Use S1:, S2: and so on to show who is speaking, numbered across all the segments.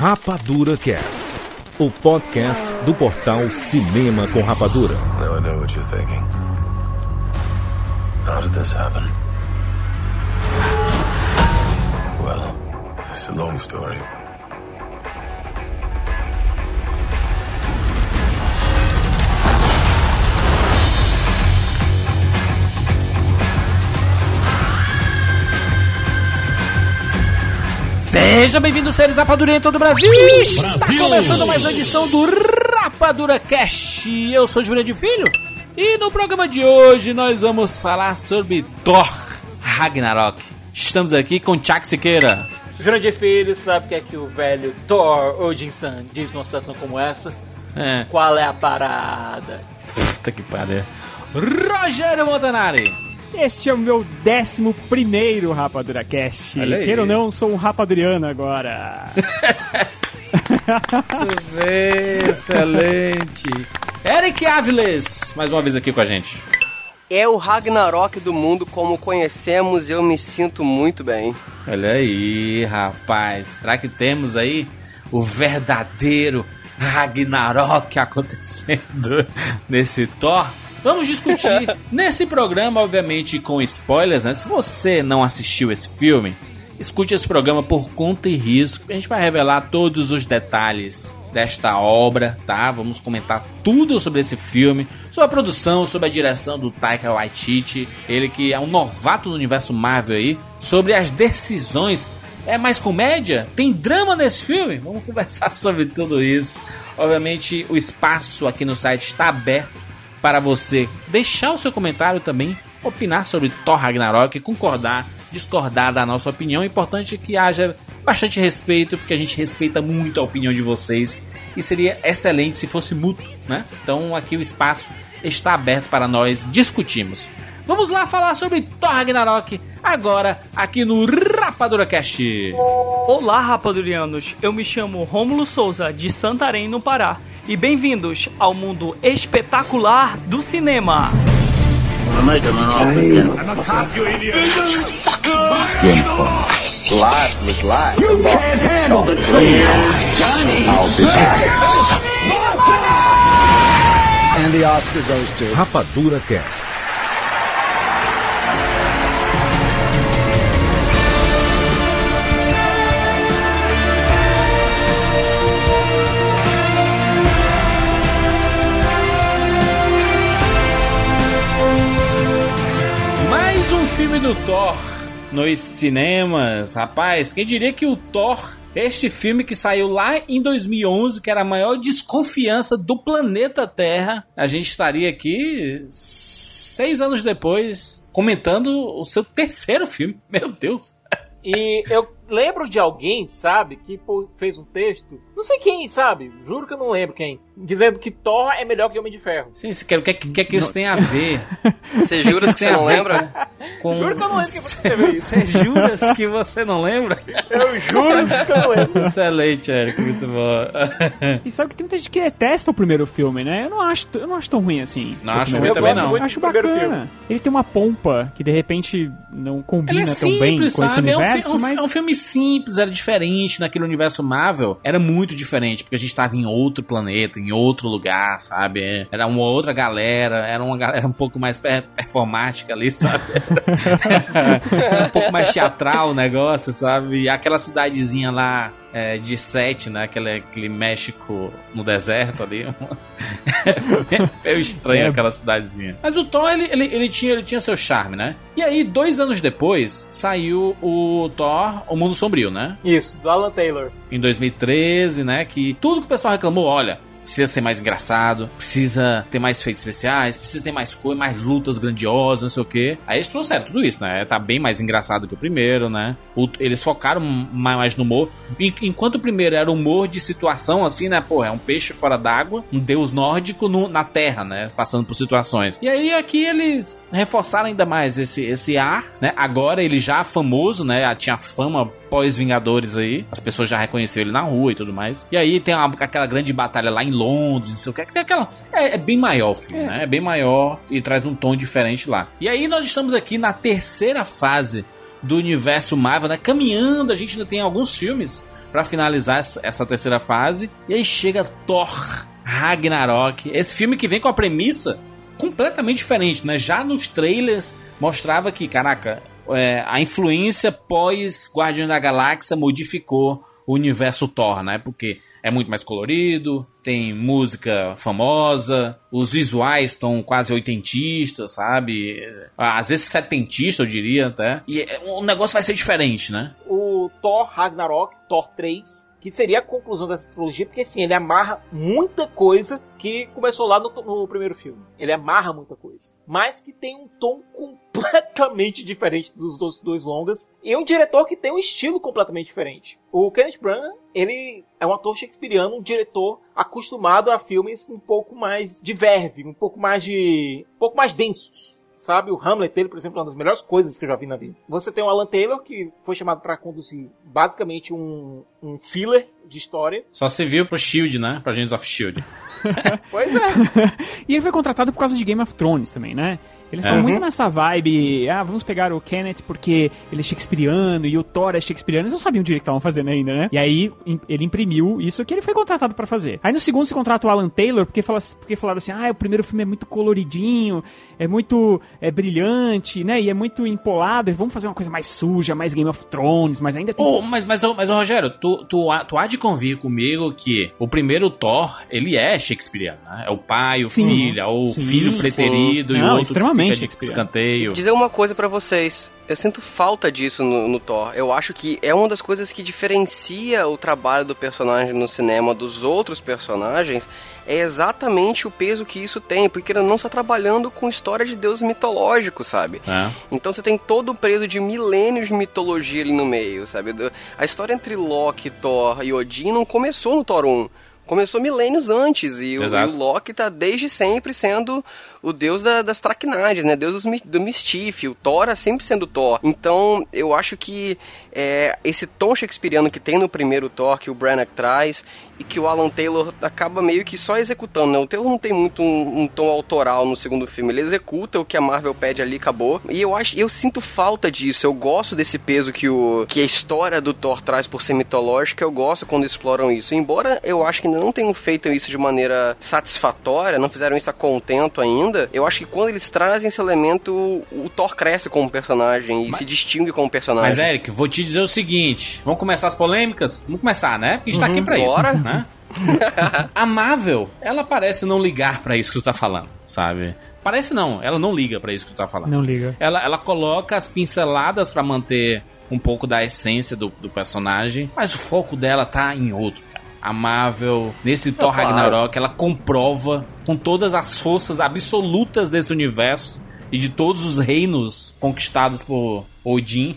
S1: Rapadura Cast, o podcast do portal Cinema com Rapadura.
S2: Now I know what you're thinking. How did this happen? Well, it's a long story.
S3: Seja bem-vindo, seres Rapadura em todo o Brasil! Está começando mais uma edição do Rapadura Cast. Eu sou Jurandir Filho e no programa de hoje nós vamos falar sobre Thor Ragnarok. Estamos aqui com Chuck Siqueira.
S4: Jurandir Filho sabe o que é que o velho Thor Odinson diz numa situação como essa?
S3: É,
S4: Qual é a parada?
S3: puta que pariu. Rogério Montanari.
S5: Este é o meu décimo primeiro Rapadura Cast. Queira ou não, sou um rapaduriano agora.
S3: Excelente. Eric Áviles, mais uma vez aqui com a gente.
S6: É o Ragnarok do mundo como conhecemos, eu me sinto muito bem.
S3: Olha aí, rapaz. Será que temos aí o verdadeiro Ragnarok acontecendo nesse Thor? Vamos discutir nesse programa, obviamente com spoilers, né? Se você não assistiu esse filme, escute esse programa por conta e risco. A gente vai revelar todos os detalhes desta obra, tá? Vamos comentar tudo sobre esse filme, sobre a produção, sobre a direção do Taika Waititi, ele que é um novato do universo Marvel aí, sobre as decisões. É mais comédia? Tem drama nesse filme? Vamos conversar sobre tudo isso. Obviamente, o espaço aqui no site está aberto para você deixar o seu comentário também, opinar sobre Thor Ragnarok, concordar, discordar da nossa opinião. É importante que haja bastante respeito, porque a gente respeita muito a opinião de vocês e seria excelente se fosse mútuo, né? Então aqui o espaço está aberto para nós discutirmos. Vamos lá falar sobre Thor Ragnarok agora aqui no Rapadura Cast.
S7: Olá, rapadurianos! Eu me chamo Rômulo Souza, de Santarém, no Pará. E bem-vindos ao mundo espetacular do cinema!
S1: Rapadura Cast.
S3: Filme do Thor nos cinemas. Rapaz, quem diria que o Thor, este filme que saiu lá em 2011, que era a maior desconfiança do planeta Terra, a gente estaria aqui seis anos depois comentando o seu terceiro filme. Meu Deus.
S4: E eu lembro de alguém, sabe, que fez um texto, não sei quem, sabe, juro que eu não lembro quem, dizendo que Thor é melhor que Homem de Ferro.
S3: Sim, você quer, o que, é que- que é que isso tem a ver?
S6: Você jura que você
S3: Tem a
S6: não lembra?
S3: Com...
S4: Juro que eu não lembro quem escreveu isso.
S3: Você jura que você não lembra?
S4: Eu juro que eu não lembro.
S3: Excelente, Eric, muito bom.
S5: E sabe que tem muita gente que detesta o primeiro filme, né? Eu não acho, eu não acho tão ruim assim.
S3: Não acho ruim também,
S5: filme.
S3: não.
S5: Eu acho bacana. Ele tem uma pompa que de repente não combina
S3: é
S5: tão bem
S3: simples,
S5: com esse
S3: sabe? É um, fi-
S5: universo,
S3: é um-
S5: mas
S3: é um filme simples, era diferente naquele universo Marvel. Era muito diferente, porque a gente tava em outro planeta, em outro lugar, sabe? É, Era uma outra galera, era uma galera um pouco mais per- performática ali, sabe? Era um pouco mais teatral o negócio, sabe? E aquela cidadezinha lá é, de Sete, né? Aquele, aquele México no deserto ali. é meio estranho
S5: É.
S3: aquela cidadezinha. Mas o Thor, ele, ele, ele tinha, ele tinha seu charme, né? E aí, dois anos depois, saiu o Thor, O Mundo Sombrio, né?
S4: Isso, do Alan Taylor.
S3: Em 2013, né? Que tudo que o pessoal reclamou, olha, precisa ser mais engraçado, precisa ter mais efeitos especiais, precisa ter mais coisa, mais lutas grandiosas, não sei o quê. Aí eles trouxeram tudo isso, né? Tá bem mais engraçado que o primeiro, né? O- eles focaram ma- mais no humor. En- Enquanto o primeiro era humor de situação, assim, né? Pô, é um peixe fora d'água, um deus nórdico no- na terra, né? Passando por situações. E aí aqui eles reforçaram ainda mais esse, esse ar, né? Agora ele já famoso, né? Tinha fama pós-Vingadores aí. As pessoas já reconheceram ele na rua e tudo mais. E aí tem uma- aquela grande batalha lá em Londres, não sei o que. Tem aquela. É, é bem maior o filme, né? É bem maior e traz um tom diferente lá. E aí nós estamos aqui na terceira fase do universo Marvel, né? Caminhando, a gente ainda tem alguns filmes pra finalizar essa terceira fase. E aí chega Thor Ragnarok. Esse filme que vem com a premissa completamente diferente, né? Já nos trailers mostrava que, caraca, é, a influência pós Guardião da Galáxia modificou o universo Thor, né? Porque é muito mais colorido, tem música famosa, os visuais estão quase oitentistas, sabe? Às vezes setentistas, eu diria até. E é, o negócio vai ser diferente, né?
S4: O Thor Ragnarok, Thor 3, que seria a conclusão dessa trilogia, porque assim, ele amarra muita coisa que começou lá no, no, primeiro filme. Ele amarra muita coisa. Mas que tem um tom completamente diferente dos dois, dois longas. E um diretor que tem um estilo completamente diferente. O Kenneth Branagh, ele é um ator shakespeariano, um diretor acostumado a filmes um pouco mais de verve, um pouco mais de... um pouco mais densos sabe? O Hamlet dele, por exemplo, é uma das melhores coisas que eu já vi na vida. Você tem o Alan Taylor, que foi chamado para conduzir basicamente um, um filler de história.
S3: Só se viu pro Shield, né? Pra Agents of Shield.
S4: pois é.
S5: e ele foi contratado por causa de Game of Thrones também, né? Eles estão uhum. muito nessa vibe, ah, vamos pegar o Kenneth porque ele é shakespeariano e o Thor é shakespeariano. Eles não sabiam direito o que estavam fazendo ainda, né? E aí ele imprimiu isso que ele foi contratado para fazer. Aí no segundo se contrata o Alan Taylor porque, fala, porque falaram assim, ah, o primeiro filme é muito coloridinho, é muito é, brilhante, né? E é muito empolado, vamos fazer uma coisa mais suja, mais Game of Thrones, mas ainda tem...
S3: Oh, mas, mas, mas, Rogério, tu, tu, tu há de convir comigo que o primeiro Thor, ele é shakespeariano, né? É o pai, o sim, filho, é o sim, filho preterido sim. e
S5: não,
S3: o outro
S5: Extremamente.
S3: De escanteio.
S6: Dizer uma coisa para vocês. Eu sinto falta disso no, no, Thor. Eu acho que é uma das coisas que diferencia o trabalho do personagem no cinema dos outros personagens. É exatamente o peso que isso tem, porque ele não está trabalhando com história de deuses mitológicos, sabe? É. Então você tem todo o peso de milênios de mitologia ali no meio, sabe? A história entre Loki, Thor e Odin não começou no Thor 1 começou milênios antes e o, e o, Loki tá desde sempre sendo o deus da, das traquinagens, né? Deus do, do mistif, o Thor é sempre sendo Thor. Então, eu acho que é, esse tom shakespeariano que tem no primeiro Thor, que o Branagh traz, e que o Alan Taylor acaba meio que só executando, né? O Taylor não tem muito um, um, tom autoral no segundo filme, ele executa o que a Marvel pede ali acabou. E eu acho, eu sinto falta disso. Eu gosto desse peso que o que a história do Thor traz por ser mitológica, eu gosto quando exploram isso. Embora eu acho que não tenham feito isso de maneira satisfatória, não fizeram isso a contento ainda, eu acho que quando eles trazem esse elemento, o Thor cresce como personagem e mas, se distingue como personagem.
S3: Mas Eric, vou te dizer o seguinte, vamos começar as polêmicas? Vamos começar, né? Porque a gente uhum, tá aqui pra bora. isso. Né? a Marvel, ela parece não ligar para isso que tu tá falando, sabe? Parece não, ela não liga para isso que tu tá falando.
S5: Não liga.
S3: Ela, ela coloca as pinceladas para manter um pouco da essência do, do, personagem, mas o foco dela tá em outro. A Marvel, nesse Thor claro. Ragnarok, ela comprova com todas as forças absolutas desse universo e de todos os reinos conquistados por Odin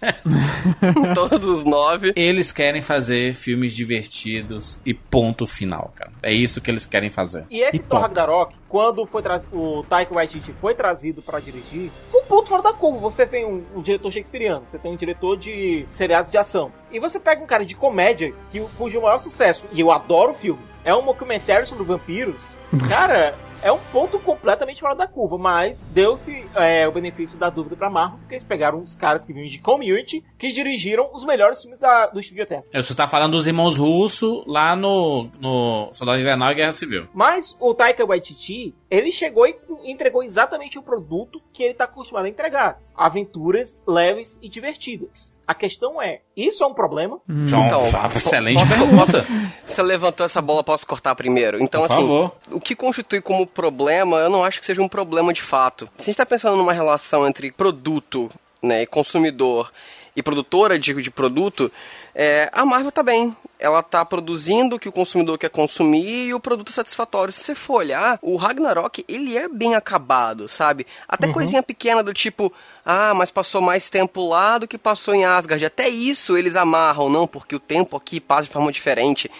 S6: Todos os nove.
S3: Eles querem fazer filmes divertidos e ponto final, cara. É isso que eles querem fazer.
S4: E esse e Thor Ragnarok, quando foi o Taika Waititi foi trazido para dirigir, foi um ponto fora da curva. Você tem um, um, diretor shakespeariano, você tem um diretor de seriados de ação. E você pega um cara de comédia, que, cujo maior sucesso, e eu adoro o filme, é um documentário sobre vampiros. Cara, é um ponto completamente fora da curva, mas deu-se é, o benefício da dúvida pra Marvel, porque eles pegaram os caras que vinham de Community, que dirigiram os melhores filmes da, do Estúdio Eterno.
S3: Você tá falando dos irmãos russos lá no, no Soldado Invernal e Guerra Civil.
S4: Mas o Taika Waititi, ele chegou e entregou exatamente o produto que ele tá acostumado a entregar. Aventuras leves e divertidas. A questão é, isso é um problema?
S3: Hum. Então, excelente
S6: posso, pergunta. Você levantou essa bola, posso cortar primeiro? Então, Por assim, favor. o que constitui como problema, eu não acho que seja um problema de fato. Se a gente está pensando numa relação entre produto né, e consumidor e produtora de, de produto, é, a Marvel tá bem. Ela tá produzindo o que o consumidor quer consumir e o produto satisfatório. Se você for olhar, o Ragnarok, ele é bem acabado, sabe? Até uhum. coisinha pequena do tipo, ah, mas passou mais tempo lá do que passou em Asgard. Até isso eles amarram, não, porque o tempo aqui passa de forma diferente.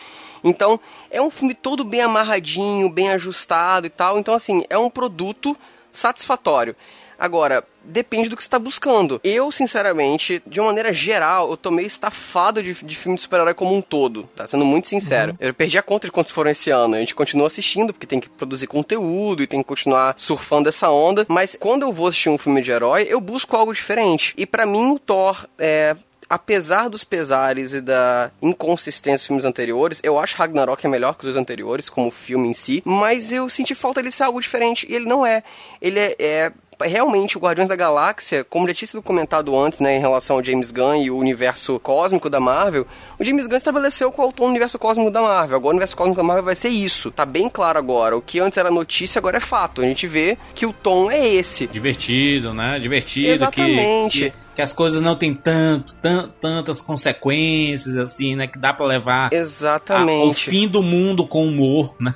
S6: Então, é um filme todo bem amarradinho, bem ajustado e tal. Então, assim, é um produto satisfatório. Agora, depende do que você está buscando. Eu, sinceramente, de uma maneira geral, eu tô meio estafado de, de filme de super-herói como um todo, tá? Sendo muito sincero. Uhum. Eu perdi a conta de quantos foram esse ano. A gente continua assistindo, porque tem que produzir conteúdo e tem que continuar surfando essa onda. Mas quando eu vou assistir um filme de herói, eu busco algo diferente. E para mim, o Thor é apesar dos pesares e da inconsistência dos filmes anteriores, eu acho Ragnarok é melhor que os anteriores, como filme em si, mas eu senti falta de ser algo diferente, e ele não é. Ele é, é realmente o Guardiões da Galáxia, como já tinha sido comentado antes, né, em relação ao James Gunn e o universo cósmico da Marvel, o James Gunn estabeleceu qual o universo cósmico da Marvel. Agora o universo cósmico da Marvel vai ser isso. Tá bem claro agora. O que antes era notícia, agora é fato. A gente vê que o tom é esse.
S3: Divertido, né? Divertido.
S6: Exatamente.
S3: Que, que, que as coisas não tem tanto, tan, tantas consequências, assim, né? Que dá para levar
S6: Exatamente.
S3: A, o fim do mundo com humor, né?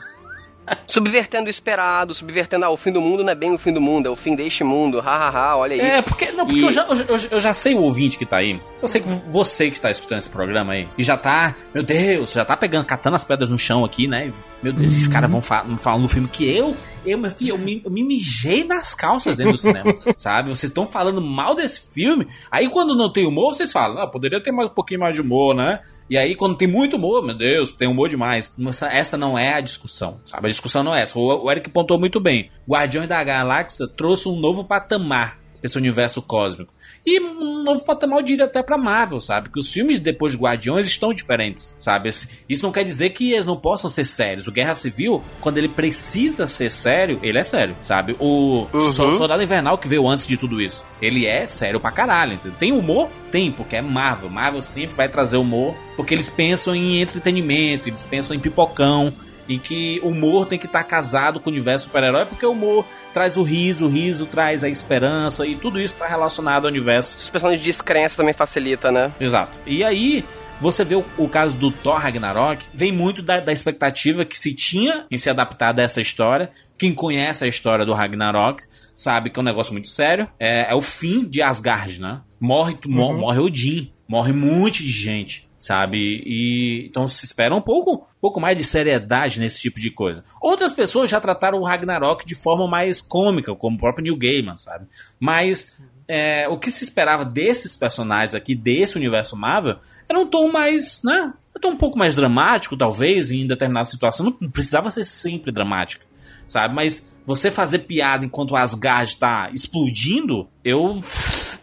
S6: subvertendo o esperado, subvertendo, ah, o fim do mundo não é bem o fim do mundo, é o fim deste mundo, hahaha, ha, ha, olha aí.
S3: É, porque, não, porque e... eu, já, eu, eu, já sei o ouvinte que tá aí, eu sei que você que tá escutando esse programa aí, e já tá, meu Deus, já tá pegando, catando as pedras no chão aqui, né, meu Deus, esses caras vão fa falar no filme que eu, eu, meu filho, eu me, eu me mijei nas calças dentro do cinema, sabe? Vocês estão falando mal desse filme, aí quando não tem humor, vocês falam, ah, poderia ter mais, um pouquinho mais de humor, né? E aí, quando tem muito humor, meu Deus, tem humor demais. Essa, essa não é a discussão, sabe? A discussão não é essa. O, o Eric pontou muito bem. Guardiões da Galáxia trouxe um novo patamar desse universo cósmico. E um novo patamar eu diria até pra Marvel, sabe? Que os filmes depois de Guardiões estão diferentes, sabe? Isso não quer dizer que eles não possam ser sérios. O Guerra Civil, quando ele precisa ser sério, ele é sério, sabe? O uhum. Soldado Invernal que veio antes de tudo isso, ele é sério pra caralho. Entendeu? Tem humor? Tem, porque é Marvel. Marvel sempre vai trazer humor, porque eles pensam em entretenimento, eles pensam em pipocão, em que o humor tem que estar tá casado com o universo super-herói, porque o humor traz o riso, o riso traz a esperança e tudo isso está relacionado ao universo.
S6: Expressão de descrença também facilita, né?
S3: Exato. E aí, você vê o, o, caso do Thor Ragnarok, vem muito da, da, expectativa que se tinha em se adaptar dessa história. Quem conhece a história do Ragnarok sabe que é um negócio muito sério. É, é o fim de Asgard, né? Morre, uhum. morre Odin, morre um monte de gente sabe? E então se espera um pouco, um pouco mais de seriedade nesse tipo de coisa. Outras pessoas já trataram o Ragnarok de forma mais cômica, como o próprio Neil Gaiman, sabe? Mas é, o que se esperava desses personagens aqui, desse universo Marvel, era um tom mais, né? Um tom um pouco mais dramático, talvez, em determinada situação. Não precisava ser sempre dramático, sabe? Mas você fazer piada enquanto Asgard está explodindo, eu.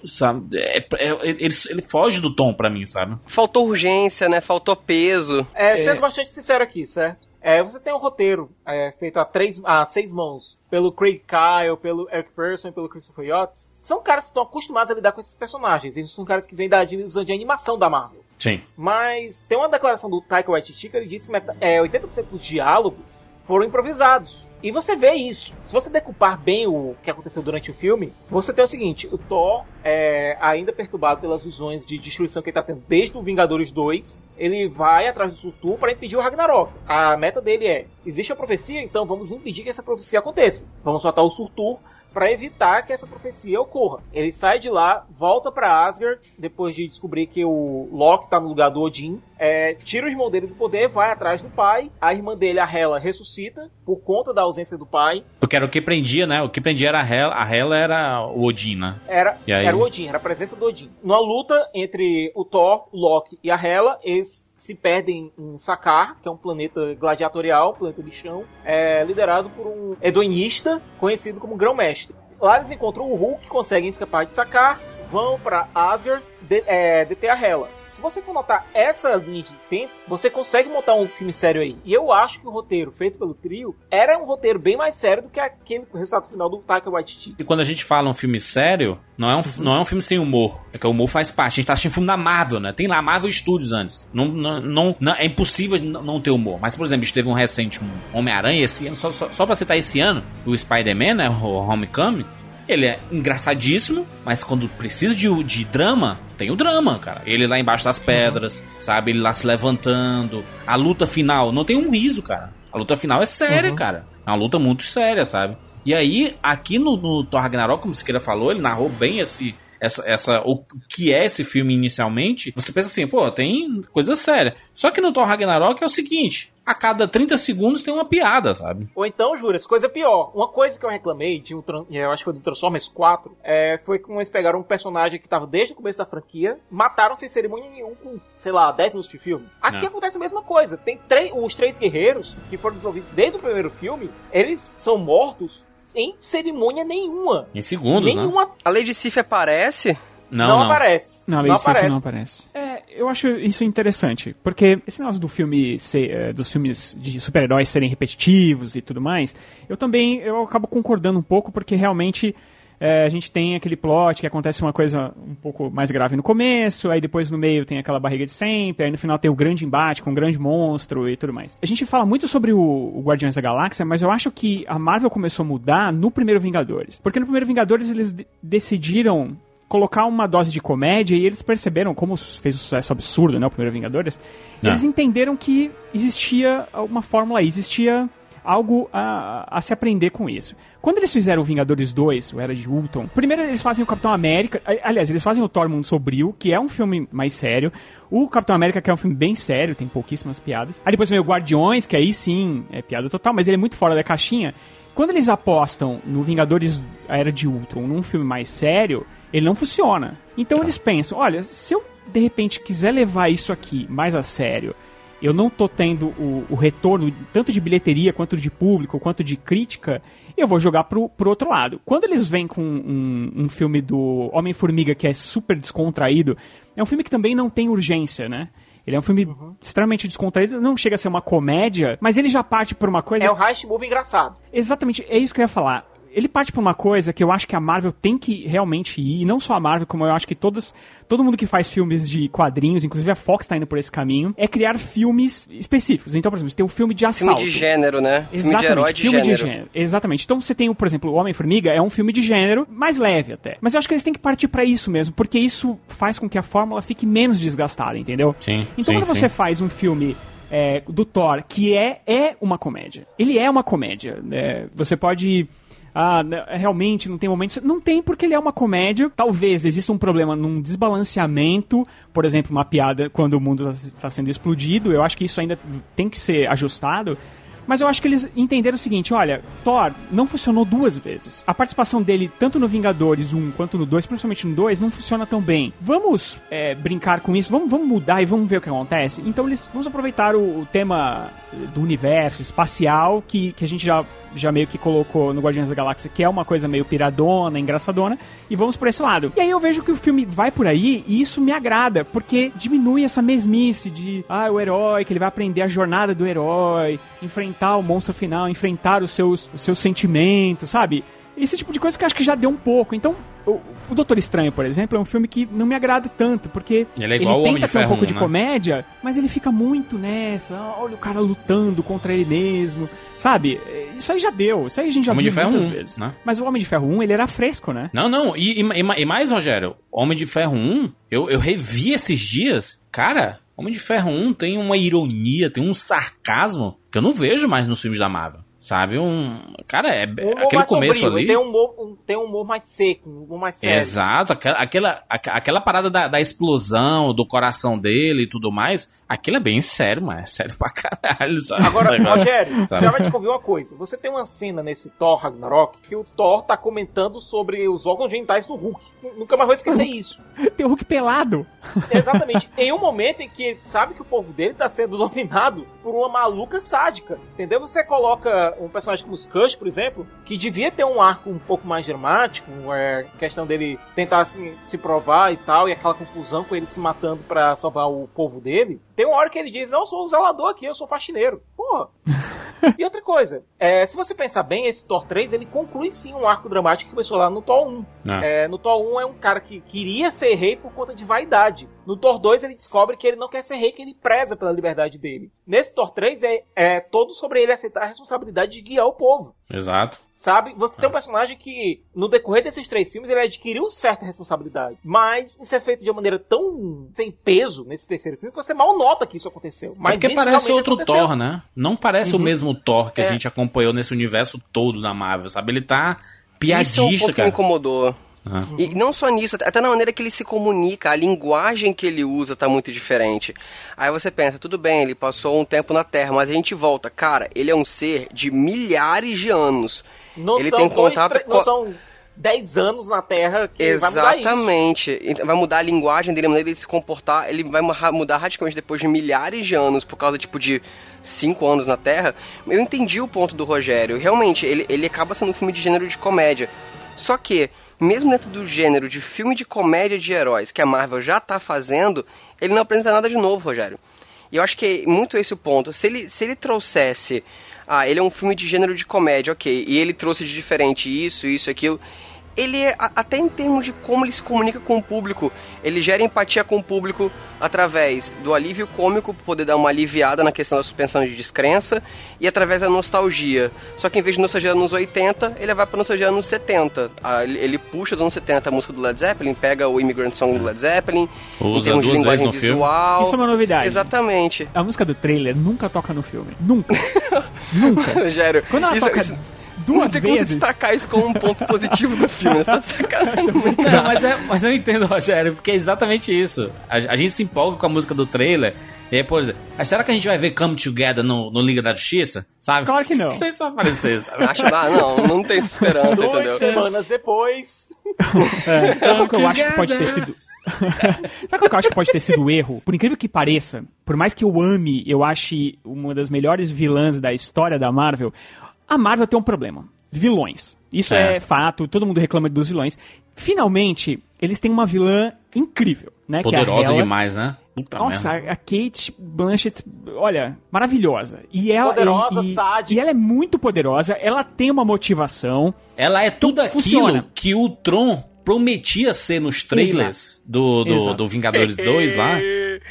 S3: Sabe, é, é, ele, ele foge do tom para mim, sabe?
S6: Faltou urgência, né? Faltou peso.
S4: É, sendo é. bastante sincero aqui, certo? É, você tem um roteiro é, feito a, três, a seis mãos pelo Craig Kyle, pelo Eric Person e pelo Christopher Yachts. São caras que estão acostumados a lidar com esses personagens. Eles são caras que vêm da divisão de animação da Marvel.
S3: Sim.
S4: Mas tem uma declaração do Taika Waititi que ele disse que é, 80% dos diálogos foram improvisados. E você vê isso. Se você decupar bem o que aconteceu durante o filme, você tem o seguinte: o Thor, é, ainda perturbado pelas visões de destruição que ele está tendo desde o Vingadores 2, ele vai atrás do Surtur para impedir o Ragnarok. A meta dele é: existe a profecia, então vamos impedir que essa profecia aconteça. Vamos matar o Surtur para evitar que essa profecia ocorra. Ele sai de lá, volta para Asgard, depois de descobrir que o Loki tá no lugar do Odin, é, tira o irmão dele do poder, vai atrás do pai, a irmã dele, a Hela, ressuscita por conta da ausência do pai.
S3: Porque era o que prendia, né? O que prendia era a Hela, a Hela era o Odin, né?
S4: Era, era o Odin, era a presença do Odin. Numa luta entre o Thor, o Loki e a Hela, eles se perdem em Sakar, que é um planeta gladiatorial, planeta de chão, é, liderado por um hedonista conhecido como Grão-Mestre. Lá eles encontram o Hulk, conseguem escapar de Sakar, vão para Asgard de, é, deter a Hela. Se você for notar essa linha de tempo, você consegue montar um filme sério aí. E eu acho que o roteiro feito pelo trio era um roteiro bem mais sério do que aquele resultado final do Taika Waititi.
S3: E quando a gente fala um filme sério, não é um, não é um filme sem humor. É que o humor faz parte. A gente tá assistindo filme da Marvel, né? Tem lá Marvel Studios antes. Não, não, não, não é impossível não ter humor. Mas, por exemplo, a gente teve um recente um Homem-Aranha esse ano, só, só, só pra citar esse ano, o Spider-Man, né? O Homecoming ele é engraçadíssimo, mas quando precisa de, de drama, tem o drama, cara. Ele lá embaixo das pedras, uhum. sabe? Ele lá se levantando. A luta final, não tem um riso, cara. A luta final é séria, uhum. cara. É uma luta muito séria, sabe? E aí, aqui no, no Thor Ragnarok, como o Siqueira falou, ele narrou bem esse, essa, essa, o que é esse filme inicialmente, você pensa assim, pô, tem coisa séria. Só que no Thor Ragnarok é o seguinte, a cada 30 segundos tem uma piada, sabe?
S4: Ou então, Juras, coisa pior. Uma coisa que eu reclamei de um, eu acho que foi do Transformers 4, é, foi que eles pegaram um personagem que tava desde o começo da franquia, mataram sem cerimônia nenhuma com, sei lá, 10 minutos de filme. Aqui é. acontece a mesma coisa. Tem três, os três guerreiros que foram desenvolvidos desde o primeiro filme, eles são mortos sem cerimônia nenhuma.
S3: Em segundos,
S6: nenhuma...
S3: né?
S6: A Lady Sif aparece
S3: Não,
S4: não,
S3: não.
S4: aparece.
S5: Não,
S4: não
S5: isso
S4: aparece.
S5: não aparece. É, eu acho isso interessante, porque esse negócio do filme ser, eh, dos filmes de super-heróis serem repetitivos e tudo mais, eu também eu acabo concordando um pouco, porque realmente eh, a gente tem aquele plot que acontece uma coisa um pouco mais grave no começo, aí depois no meio tem aquela barriga de sempre, aí no final tem o grande embate com o grande monstro e tudo mais. A gente fala muito sobre o, o Guardiões da Galáxia, mas eu acho que a Marvel começou a mudar no primeiro Vingadores. Porque no primeiro Vingadores eles de- decidiram colocar uma dose de comédia e eles perceberam, como fez um sucesso absurdo, né, o primeiro Vingadores,
S3: É.
S5: eles entenderam que existia uma fórmula aí, existia algo a, a se aprender com isso. Quando eles fizeram o Vingadores 2, o Era de Ultron, primeiro eles fazem o Capitão América, aliás, eles fazem o Thor Mundo Sombrio, que é um filme mais sério, o Capitão América, que é um filme bem sério, tem pouquíssimas piadas, aí depois vem o Guardiões, que aí sim é piada total, mas ele é muito fora da caixinha, quando eles apostam no Vingadores a Era de Ultron, num filme mais sério, ele não funciona. Então eles pensam, olha, se eu de repente quiser levar isso aqui mais a sério, eu não tô tendo o, o retorno tanto de bilheteria quanto de público, quanto de crítica, eu vou jogar pro, pro outro lado. Quando eles vêm com um, um filme do Homem-Formiga que é super descontraído, é um filme que também não tem urgência, né? Ele é um filme extremamente descontraído, não chega a ser uma comédia, mas ele já parte por uma coisa.
S4: É o Heist Movie engraçado.
S5: Exatamente, é isso que eu ia falar. Ele parte por uma coisa que eu acho que a Marvel tem que realmente ir, e não só a Marvel, como eu acho que todos, todo mundo que faz filmes de quadrinhos, inclusive a Fox tá indo por esse caminho, é criar filmes específicos. Então, por exemplo, você tem um filme de
S6: Filme
S5: assalto.
S6: de gênero, né? Filme de
S5: Exatamente,
S6: herói de
S5: filme
S6: gênero.
S5: Exatamente. Então você tem, por exemplo, o Homem-Formiga é um filme de gênero, mais leve até. Mas eu acho que eles têm que partir pra isso mesmo, porque isso faz com que a fórmula fique menos desgastada, entendeu?
S3: Sim,
S5: Então
S3: sim,
S5: quando você
S3: sim.
S5: faz um filme é, do Thor que é, é uma comédia, ele é uma comédia. né? você pode. Ah, né, realmente não tem momentos. Não tem porque ele é uma comédia. Talvez exista um problema num desbalanceamento, por exemplo, uma piada quando o mundo está sendo explodido. Eu acho que isso ainda tem que ser ajustado. Mas eu acho que eles entenderam o seguinte: olha, Thor não funcionou duas vezes. A participação dele, tanto no Vingadores 1 quanto no 2, principalmente no 2, não funciona tão bem. Vamos é, brincar com isso, vamos, vamos mudar e vamos ver o que acontece. Então eles vamos aproveitar o, o tema do universo espacial que, que a gente já, já meio que colocou no Guardiões da Galáxia, que é uma coisa meio piradona, engraçadona, e vamos por esse lado. E aí eu vejo que o filme vai por aí e isso me agrada, porque diminui essa mesmice de, ah, o herói, que ele vai aprender a jornada do herói, enfrentar o monstro final, enfrentar os seus, os seus sentimentos, sabe? Esse tipo de coisa que eu acho que já deu um pouco. Então, o, o Doutor Estranho, por exemplo, é um filme que não me agrada tanto, porque
S3: Ele é o
S5: tenta ter um pouco
S3: 1,
S5: de
S3: né?
S5: comédia, mas ele fica muito nessa. "Ah, Olha o cara lutando contra ele mesmo, sabe? Isso aí já deu, isso aí a gente já
S3: Homem
S5: viu
S3: de Ferro
S5: muitas
S3: 1,
S5: vezes.
S3: né?
S5: Mas o Homem de Ferro 1, ele era fresco, né?
S3: Não, não, e, e- e mais, Rogério, Homem de Ferro 1, eu, eu revi esses dias, cara, Homem de Ferro 1 tem uma ironia, tem um sarcasmo que eu não vejo mais nos filmes da Marvel. Sabe? Um. Cara, é.
S4: Um humor
S3: aquele começo
S4: sombrio,
S3: ali.
S4: Tem um humor, um, tem um humor mais seco, um humor mais sério.
S3: Exato, aquela, aquela, aquela parada da, da explosão, do coração dele e tudo mais, aquilo é bem sério, mas é sério pra caralho, sabe?
S4: Agora,
S3: negócio,
S4: Rogério,
S3: sabe?
S4: você vai descobrir uma coisa. Você tem uma cena nesse Thor Ragnarok que o Thor tá comentando sobre os órgãos genitais do Hulk. Nunca mais vou esquecer isso.
S5: Tem o Hulk pelado.
S4: Exatamente. em um momento em que ele sabe que o povo dele tá sendo dominado por uma maluca sádica. Entendeu? Você coloca um personagem como Scush, por exemplo, que devia ter um arco um pouco mais dramático, é, questão dele tentar assim, se provar e tal, e aquela confusão com ele se matando pra salvar o povo dele. Tem uma hora que ele diz: Não, eu sou o zelador aqui, eu sou faxineiro. Porra. E outra coisa, é, se você pensar bem, esse Thor 3 ele conclui sim um arco dramático que começou lá no Thor 1.
S3: É.
S4: É, no Thor 1 é um cara que queria ser rei por conta de vaidade. No Thor 2 ele descobre que ele não quer ser rei, que ele preza pela liberdade dele. Nesse Thor 3 é, é todo sobre ele aceitar a responsabilidade de guiar o povo.
S3: Exato.
S4: Sabe? Você
S3: É.
S4: tem um personagem que, no decorrer desses três filmes, ele adquiriu certa responsabilidade. Mas isso é feito de uma maneira tão sem peso nesse terceiro filme que você mal nota que isso aconteceu. Mas
S3: é porque
S4: isso
S3: parece outro
S4: aconteceu.
S3: Thor, né? Não parece o mesmo Thor que a
S4: É.
S3: gente acompanhou nesse universo todo da Marvel, sabe? Ele tá
S6: Isso é um
S3: piadista,
S6: ponto que me
S3: cara.
S6: incomodou.
S3: Ah.
S6: E não só nisso, até na maneira que ele se comunica, a linguagem que ele usa tá muito diferente. Aí você pensa, tudo bem, ele passou um tempo na Terra, mas a gente volta. Cara, ele é um ser de milhares de anos.
S4: Não
S6: ele
S4: são
S6: tem
S4: dois,
S6: contato
S4: tre-
S6: com.
S4: Não são 10 anos na Terra que vai mudar isso.
S6: Exatamente. Então, Vai mudar a linguagem dele, a maneira de se comportar. Ele vai mu- mudar radicalmente depois de milhares de anos, por causa, tipo, de cinco anos na Terra. Eu entendi o ponto do Rogério. Realmente, ele, ele acaba sendo um filme de gênero de comédia. Só que, mesmo dentro do gênero de filme de comédia de heróis que a Marvel já tá fazendo, ele não apresenta nada de novo, Rogério. E eu acho que é muito esse o ponto. Se ele, se ele trouxesse. Ah, ele é um filme de gênero de comédia, ok. E ele trouxe de diferente isso, isso, aquilo ele é, até em termos de como ele se comunica com o público, ele gera empatia com o público através do alívio cômico, para poder dar uma aliviada na questão da suspensão de descrença, e através da nostalgia. Só que em vez de nostalgia nos 80, ele vai para nostalgia nos 70. Ah, ele, ele, puxa dos anos 70 a música do Led Zeppelin, pega o Immigrant Song do Led Zeppelin,
S3: Usa
S6: em termos de linguagem visual.
S5: Filme. Isso é uma novidade.
S6: Exatamente.
S5: A música do trailer nunca toca no filme. Nunca. nunca.
S6: Rogério,
S5: Quando ela
S6: isso,
S5: toca...
S6: Isso
S5: duas
S6: não tem
S5: vezes.
S6: como destacar isso como um ponto positivo do filme, você tá de sacanagem.
S3: Não, mas, é, mas eu entendo, Rogério, porque é exatamente isso. A, a, gente se empolga com a música do trailer, e aí, por exemplo, será que a gente vai ver Come Together no, no Liga da Justiça? Sabe?
S5: Claro que não.
S3: Não sei se vai aparecer, sabe?
S6: Acho que ah, não, não tem esperança,
S4: Duas
S6: entendeu?
S4: semanas depois.
S5: É, sabe o que eu acho que pode ter sido. Sabe o que eu acho que pode ter sido o erro? Por incrível que pareça, por mais que eu ame, eu ache uma das melhores vilãs da história da Marvel, a Marvel tem um problema. Vilões. Isso é. é. fato, todo mundo reclama dos vilões. Finalmente, eles têm uma vilã incrível, né?
S3: Poderosa
S5: que é
S3: demais, né? Puta
S5: Nossa,
S3: merda.
S5: a Kate Blanchett, olha, maravilhosa. E ela,
S4: Poderosa,
S5: e, e ela é muito poderosa, ela tem uma motivação.
S3: Ela é tudo aquilo
S5: funciona.
S3: que o Tron prometia ser nos trailers do, do,
S5: Exato.
S3: do Vingadores 2 lá,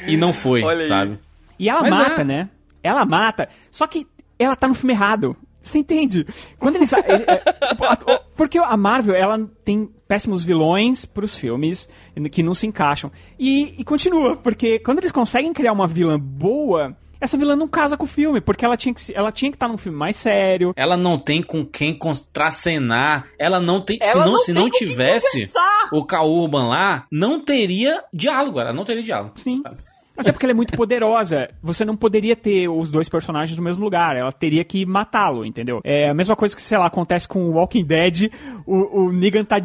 S3: e não foi,
S6: Olha aí.
S3: sabe?
S5: E ela
S3: Mas
S5: mata,
S3: é.
S5: né? Ela mata. Só que ela tá no filme errado. Você entende? Quando eles. ele- é, porque a Marvel, ela tem péssimos vilões pros filmes que não se encaixam. E, e continua, porque quando eles conseguem criar uma vilã boa, essa vilã não casa com o filme, porque ela tinha que ela tinha que estar num filme mais sério.
S3: Ela não tem com quem contracenar. Ela não tem.
S4: Ela
S3: se não,
S4: não
S3: se
S4: tem
S3: não
S4: com quem
S3: tivesse o Kauban lá, não teria diálogo. Ela não teria diálogo.
S5: Sim. Mas é porque ela é muito poderosa. Você não poderia ter os dois personagens no mesmo lugar. Ela teria que matá-lo, entendeu? É a mesma coisa que, sei lá, acontece com o Walking Dead. O, o Negan tá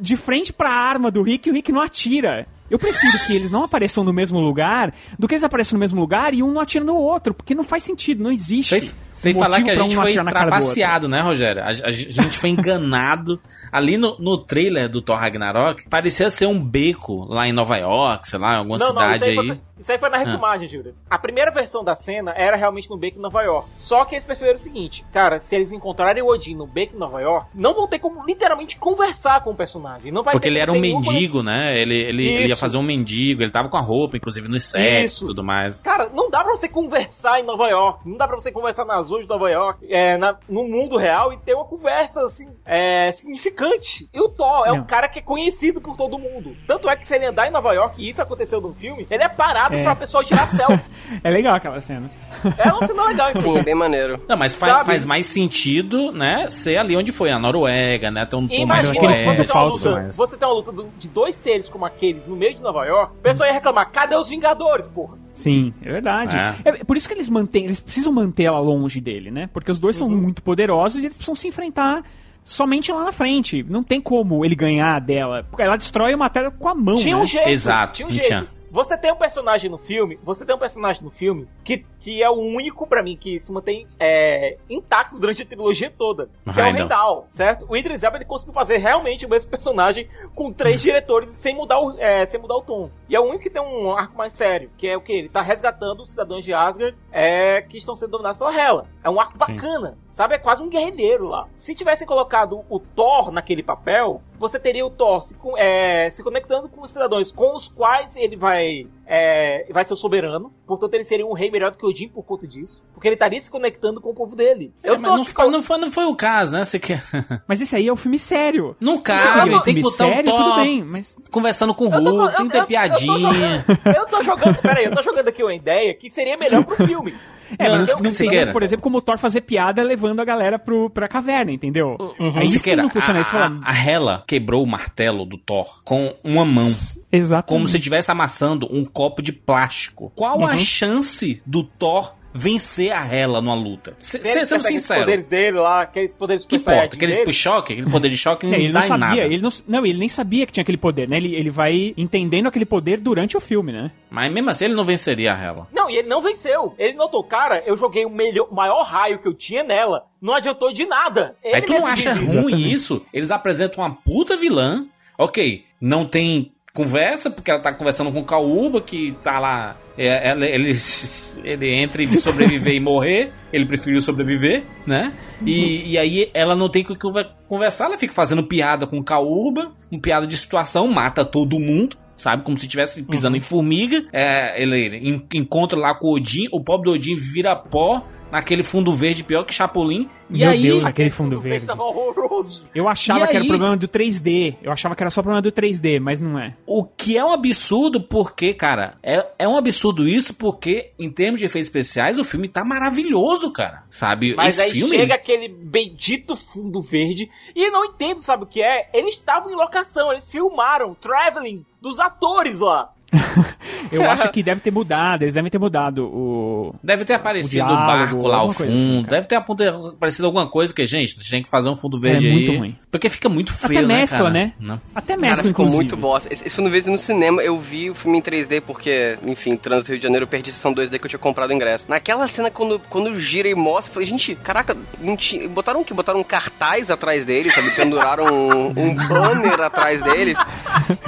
S5: de frente pra arma do Rick e o Rick não atira. Eu prefiro que eles não apareçam no mesmo lugar do que eles apareçam no mesmo lugar e um não atira no outro, porque não faz sentido, não existe.
S3: Sem, sem
S5: um
S3: falar que a gente
S5: um não
S3: foi trapaceado, né, Rogério? A, a- a gente foi enganado. Ali no, no trailer do Thor Ragnarok, parecia ser um beco lá em Nova York, sei lá, em alguma
S4: Não, não,
S3: cidade
S4: isso aí,
S3: aí.
S4: Foi, isso aí foi na refilmagem, Juras. A primeira versão da cena era realmente no beco em Nova York. Só que eles perceberam o seguinte, cara, se eles encontrarem o Odin no beco em Nova York, não vão ter como literalmente conversar com o personagem. Não vai
S3: Porque
S4: ter
S3: ele era um mendigo, né? Ele, ele, ele ia fazer um mendigo, ele tava com a roupa, inclusive, nos sets e tudo mais.
S4: Cara, não dá pra você conversar em Nova York, não dá pra você conversar nas ruas de Nova York, é, na- no mundo real e ter uma conversa, assim, é, significante. E o Thor é
S5: Não.
S4: um cara que é conhecido por todo mundo. Tanto é que se ele andar em Nova York, e isso aconteceu no filme, ele é parado
S5: É.
S4: pra pessoa tirar selfie.
S5: É legal aquela cena.
S4: É uma cena legal, então.
S6: Sim, é bem maneiro.
S3: Não, mas fa-
S4: Sabe?
S3: faz mais sentido, né? Ser ali onde foi, a Noruega, né? Tem um tom mais
S5: aquele
S4: você,
S5: fundo
S4: tem uma
S5: falso,
S4: luta,
S5: mas-
S4: você tem uma luta de dois seres como aqueles no meio de Nova York, o pessoal ia reclamar, cadê os Vingadores, porra?
S5: Sim, é verdade. É. por isso que eles mantêm, eles precisam manter ela longe dele, né? Porque os dois são
S4: Uhum.
S5: muito poderosos e eles precisam se enfrentar somente lá na frente. Não tem como ele ganhar dela. Porque ela destrói a matéria com a mão,
S4: Tinha
S5: né?
S4: um jeito.
S3: Exato,
S4: Tinha um jeito. Você tem um personagem no filme, você tem um personagem no filme que, que é o único pra mim que se mantém é, intacto durante a trilogia toda, que é o
S3: Heimdall.
S4: Rendal, certo? O Idris Elba ele conseguiu fazer realmente o mesmo personagem com três diretores sem mudar o, é, sem mudar o tom. E é o único que tem um arco mais sério, que é o que ele tá resgatando os cidadãos de Asgard é, que estão sendo dominados pela Hela. É um arco bacana, sabe? É quase um guerrilheiro lá. Se tivessem colocado o Thor naquele papel, você teria o Thor se, é, se conectando com os cidadãos com os quais ele vai é, vai ser o soberano. Portanto, ele seria um rei melhor do que Odin por conta disso. Porque ele estaria se conectando com o povo dele. Eu
S3: É,
S4: tô
S3: mas não,
S4: com-
S3: não, foi, não foi o caso, né? Você quer.
S5: Mas esse aí é o filme sério.
S3: Não cabe,
S5: queria um
S3: tem que
S5: filme
S3: botar um
S5: sério,
S3: Thor
S5: tudo bem, mas...
S3: conversando com o
S4: Eu
S3: Hulk, tem que ter
S4: eu- eu-
S3: piadinha.
S4: Eu tô, jogando, eu tô jogando, peraí, eu tô jogando aqui uma ideia que seria melhor pro filme.
S5: É,
S3: Não,
S5: mas
S3: não,
S5: não, tem, por exemplo, como o Thor fazer piada levando a galera pro, pra caverna, entendeu? Aí sim
S3: Siqueira,
S5: não funciona. Aí
S3: a,
S5: fala,
S3: a, a Hela quebrou o martelo do Thor com uma mão.
S5: exatamente.
S3: Como se estivesse amassando um copo de plástico. Qual
S5: Uhum.
S3: a chance do Thor vencer a Hela numa luta. Sendo sincero.
S4: poderes dele lá, aqueles poderes
S3: Que importa? Aquele
S4: dele.
S3: choque, aquele poder de choque não
S5: É, ele
S3: dá
S5: não
S3: em
S5: sabia,
S3: nada.
S5: ele não, não, ele nem sabia que tinha aquele poder, né? Ele, ele vai entendendo aquele poder durante o filme, né?
S3: Mas mesmo assim ele não venceria a Hela.
S4: Não, e ele não venceu. Ele notou, cara, eu joguei o melhor, maior raio que eu tinha nela. Não adiantou de nada. Ele
S3: Aí tu não acha ruim isso? Eles apresentam uma puta vilã. Ok, não tem conversa, porque ela tá conversando com o Kauba, que tá lá. é, ela- ele, ele entre sobreviver e morrer, ele preferiu sobreviver, né? E, e aí ela não tem com que conver- conversar, ela fica fazendo piada com o Kauba, um piada de situação, mata todo mundo. Sabe, como se estivesse pisando em formiga. É, ele, ele en- encontra lá com o Odin, o pobre do Odin vira pó naquele fundo verde pior que Chapolin. E
S5: Meu
S3: aí,
S5: Deus, aquele fundo verde.
S4: tava horroroso.
S5: Eu achava
S3: E
S5: que era
S3: aí?
S5: problema do 3D. Eu achava que era só problema do 3D, mas não é.
S3: O que é um absurdo porque, cara, é, é um absurdo isso porque, em termos de efeitos especiais, o filme tá maravilhoso, cara. Sabe?
S4: Mas
S3: Esse
S4: aí
S3: filme.
S4: chega aquele bendito fundo verde. E eu não entendo, sabe o que é? Eles estavam em locação, eles filmaram traveling dos atores lá.
S5: Eu acho que deve ter mudado, eles devem ter mudado o.
S3: Deve ter aparecido
S5: O
S3: o
S5: diálogo,
S3: barco lá ao
S5: alguma
S3: fundo.
S5: coisa assim, cara.
S3: deve ter aparecido alguma coisa que, gente, a gente tem que fazer um fundo verde
S5: É
S3: aí.
S5: muito ruim.
S3: Porque fica muito feio,
S5: Até
S3: né,
S5: mescla,
S3: cara?
S5: né?
S3: Não.
S5: Até
S6: Cara,
S5: mescla,
S6: ficou
S5: inclusive.
S6: muito bosta. Esse, esse uma vez no cinema, eu vi o filme em 3D porque, enfim, trânsito do Rio de Janeiro, eu perdi sessão 2D que eu tinha comprado o ingresso. Naquela cena, quando, quando gira e mostra, eu falei, gente, caraca, não tinha, botaram o quê? Botaram um cartaz atrás deles, sabe? Penduraram um, um banner atrás deles.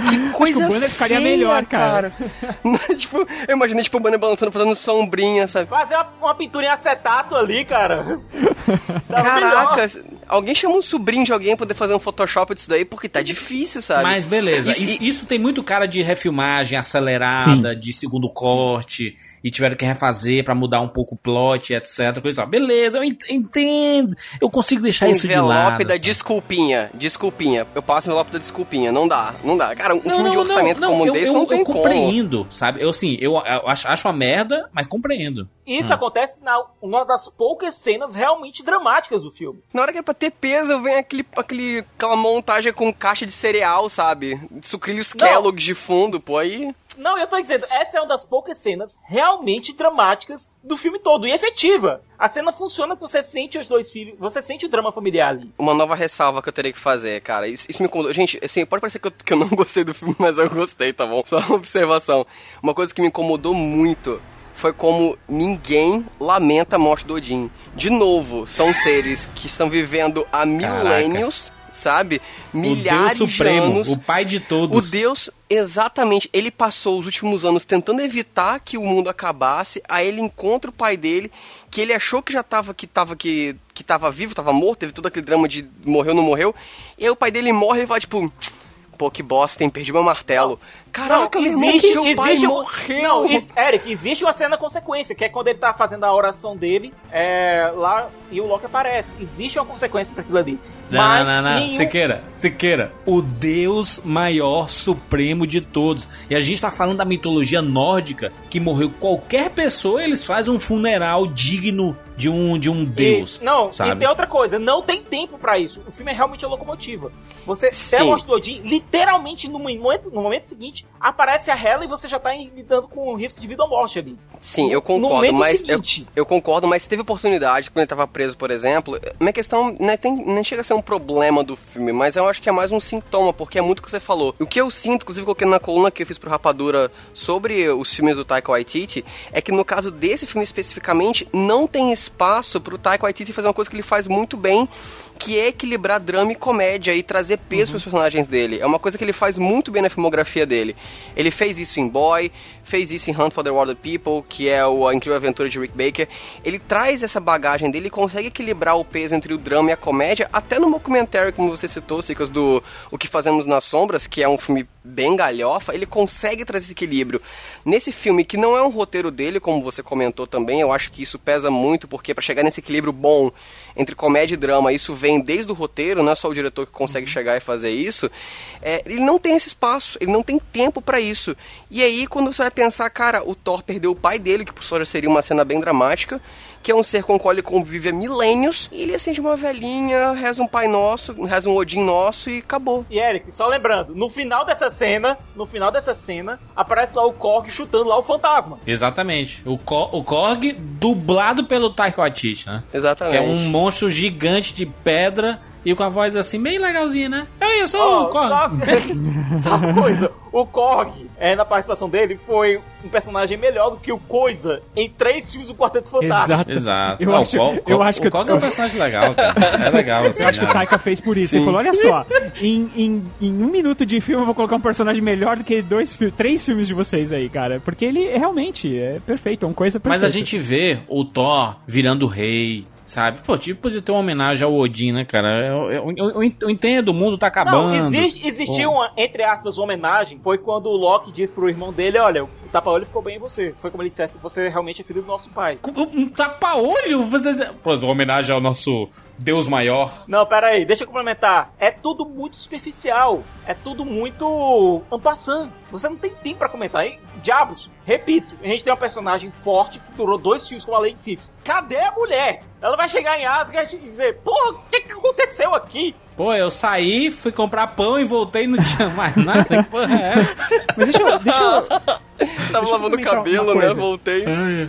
S6: Que coisa
S5: o banner ficaria
S6: feia,
S5: melhor, cara.
S6: tipo, eu imaginei, tipo, o banner balançando, fazendo sombrinha, sabe?
S4: Fazer uma, uma pintura em acetato ali, cara.
S6: Caraca, alguém chama um sobrinho de alguém pra poder fazer um Photoshop disso daí, porque tá difícil, sabe?
S3: Mas beleza,
S6: E-
S3: isso, isso tem muito cara de refilmagem acelerada, de segundo corte, e tiveram que refazer pra mudar um pouco o plot, etc. Coisa. Beleza, eu ent- entendo. Eu consigo deixar isso de
S6: envelope
S3: lado.
S6: da
S3: sabe?
S6: desculpinha, desculpinha. Eu passo envelope da desculpinha, não dá, não dá. Cara, um
S3: Não,
S6: filme de
S3: não,
S6: orçamento
S3: não,
S6: como
S3: eu,
S6: desse
S3: eu,
S6: não tem
S3: eu
S6: como.
S3: compreendo, sabe? Eu assim, eu, eu acho, acho uma merda, mas compreendo.
S4: Isso acontece na uma das poucas cenas realmente dramáticas do filme.
S6: Na hora que é pra ter peso, vem aquele, aquele, aquela montagem com caixa de cereal, sabe? Sucrilhos
S4: Não.
S6: Kellogg's de fundo, pô, aí...
S4: Não, eu tô dizendo, essa é uma das poucas cenas realmente dramáticas do filme todo e efetiva. A cena funciona porque você sente os dois filhos, você sente o drama familiar ali.
S6: Uma nova ressalva que eu teria que fazer, cara. Isso, isso me incomodou. Gente, assim, pode parecer que eu, que eu não gostei do filme, mas eu gostei, tá bom? Só uma observação. Uma coisa que me incomodou muito foi como ninguém lamenta a morte do Odin. De novo, são seres que estão vivendo há milênios, sabe? Milhares
S3: o Deus Supremo,
S6: de anos.
S3: o pai de
S6: O
S3: todos.
S6: Deus, exatamente, ele passou os últimos anos tentando evitar que o mundo acabasse, aí ele encontra o pai dele, que ele achou que já tava, que tava, que, que tava vivo, tava morto, teve todo aquele drama de morreu, não morreu, e aí o pai dele morre e ele fala, tipo, pô, que bosta, hein, perdi meu martelo. Caraca, meu irmão,
S4: existe,
S6: seu pai
S4: existe um-
S6: morreu.
S4: Não, is- Eric, existe uma cena consequência, que é quando ele tá fazendo a oração dele é, lá e o Loki aparece. Existe uma consequência pra aquilo ali.
S3: Não, não, não.
S4: nenhum-
S3: Siqueira, Siqueira. O Deus maior, supremo de todos. E a gente tá falando da mitologia nórdica, que morreu qualquer pessoa, eles fazem um funeral digno de um, de um Deus.
S4: E- não, e
S3: sabe?
S4: tem outra coisa, não tem tempo pra isso. O filme é realmente a locomotiva. Você tem
S6: Sim.
S4: a morte do Odin, literalmente no momento, no momento seguinte, aparece a Hela e você já tá lidando com o risco de vida ou morte ali.
S6: Sim, eu concordo, mas eu,
S4: seguinte.
S6: eu concordo, mas teve oportunidade quando ele tava preso, por exemplo. Minha questão não, é, tem, nem chega a ser um problema do filme, mas eu acho que é mais um sintoma, porque é muito o que você falou. O que eu sinto, inclusive coloquei na coluna que eu fiz pro Rapadura sobre os filmes do Taika Waititi, é que no caso desse filme especificamente, não tem espaço pro Taika Waititi fazer uma coisa que ele faz muito bem, que é equilibrar drama e comédia e trazer peso pros personagens dele. É uma coisa que ele faz muito bem na filmografia dele. Ele fez isso em Boy, fez isso em Hunt for the Wilder People, que é o A Incrível Aventura de Rick Baker. Ele traz essa bagagem dele e consegue equilibrar o peso entre o drama e a comédia, até no documentário, como você citou, Cicas, do O Que Fazemos nas Sombras, que é um filme bem galhofa, ele consegue trazer esse equilíbrio. Nesse filme, que não é um roteiro dele, como você comentou também, eu acho que isso pesa muito, porque para chegar nesse equilíbrio bom entre comédia e drama, isso vem desde o roteiro, não é só o diretor que consegue chegar e fazer isso, é, ele não tem esse espaço, ele não tem tempo para isso. E aí, quando você vai pensar, cara, o Thor perdeu o pai dele, que por sua seria uma cena bem dramática, que é um ser com o qual ele convive há milênios, e ele acende uma velhinha, reza um Pai Nosso, reza um Odin Nosso e acabou.
S4: E Eric, só lembrando, no final dessa cena, no final dessa cena, aparece lá o Korg chutando lá o fantasma.
S3: Exatamente. O, o Korg dublado pelo Taika Waititi, né?
S6: Exatamente.
S3: Que é um monstro gigante de pedra e com a voz assim, bem legalzinha, né? Eu, eu sou
S4: Ó,
S3: o Korg.
S4: só, só uma coisa, o Korg, é, na participação dele, foi um personagem melhor do que o Coisa em três filmes do Quarteto Fantástico.
S5: Exato.
S3: Exato.
S5: Eu
S3: Não,
S5: acho-
S3: o Korg-
S5: eu acho que
S3: o Korg é um personagem legal, cara. É legal, assim.
S5: Eu acho que o
S3: né?
S5: Taika fez por isso. Ele falou: olha só, em, em, em um minuto de filme eu vou colocar um personagem melhor do que dois, três filmes de vocês aí, cara. Porque ele é realmente é perfeito, é uma coisa
S3: Mas
S5: perfeita.
S3: a gente vê o Thor virando rei, sabe? Pô, tipo, podia ter uma homenagem ao Odin, né, cara? Eu, eu, eu- entendo, o mundo tá acabando.
S4: Não, existe, existia uma, entre aspas, homenagem. Foi quando o Loki disse pro irmão dele: Olha, o tapa-olho ficou bem em você. Foi como ele dissesse: Você realmente é filho do nosso pai.
S3: Um tapa-olho? Você... Pô, uma homenagem ao nosso Deus maior.
S4: Não, pera aí, deixa eu complementar. É tudo muito superficial. É tudo muito ampassando. Você não tem tempo pra comentar, hein? Diabos, repito, a gente tem uma personagem forte que durou dois filmes com a Lady Sif. Cadê a mulher? Ela vai chegar em Asgard e dizer, porra, o que, que aconteceu aqui?
S3: Pô, eu saí, fui comprar pão e voltei e não tinha mais nada. Que porra é?
S5: Mas deixa eu. Deixa eu
S6: Tava
S5: eu
S6: lavando o cabelo, né? Voltei.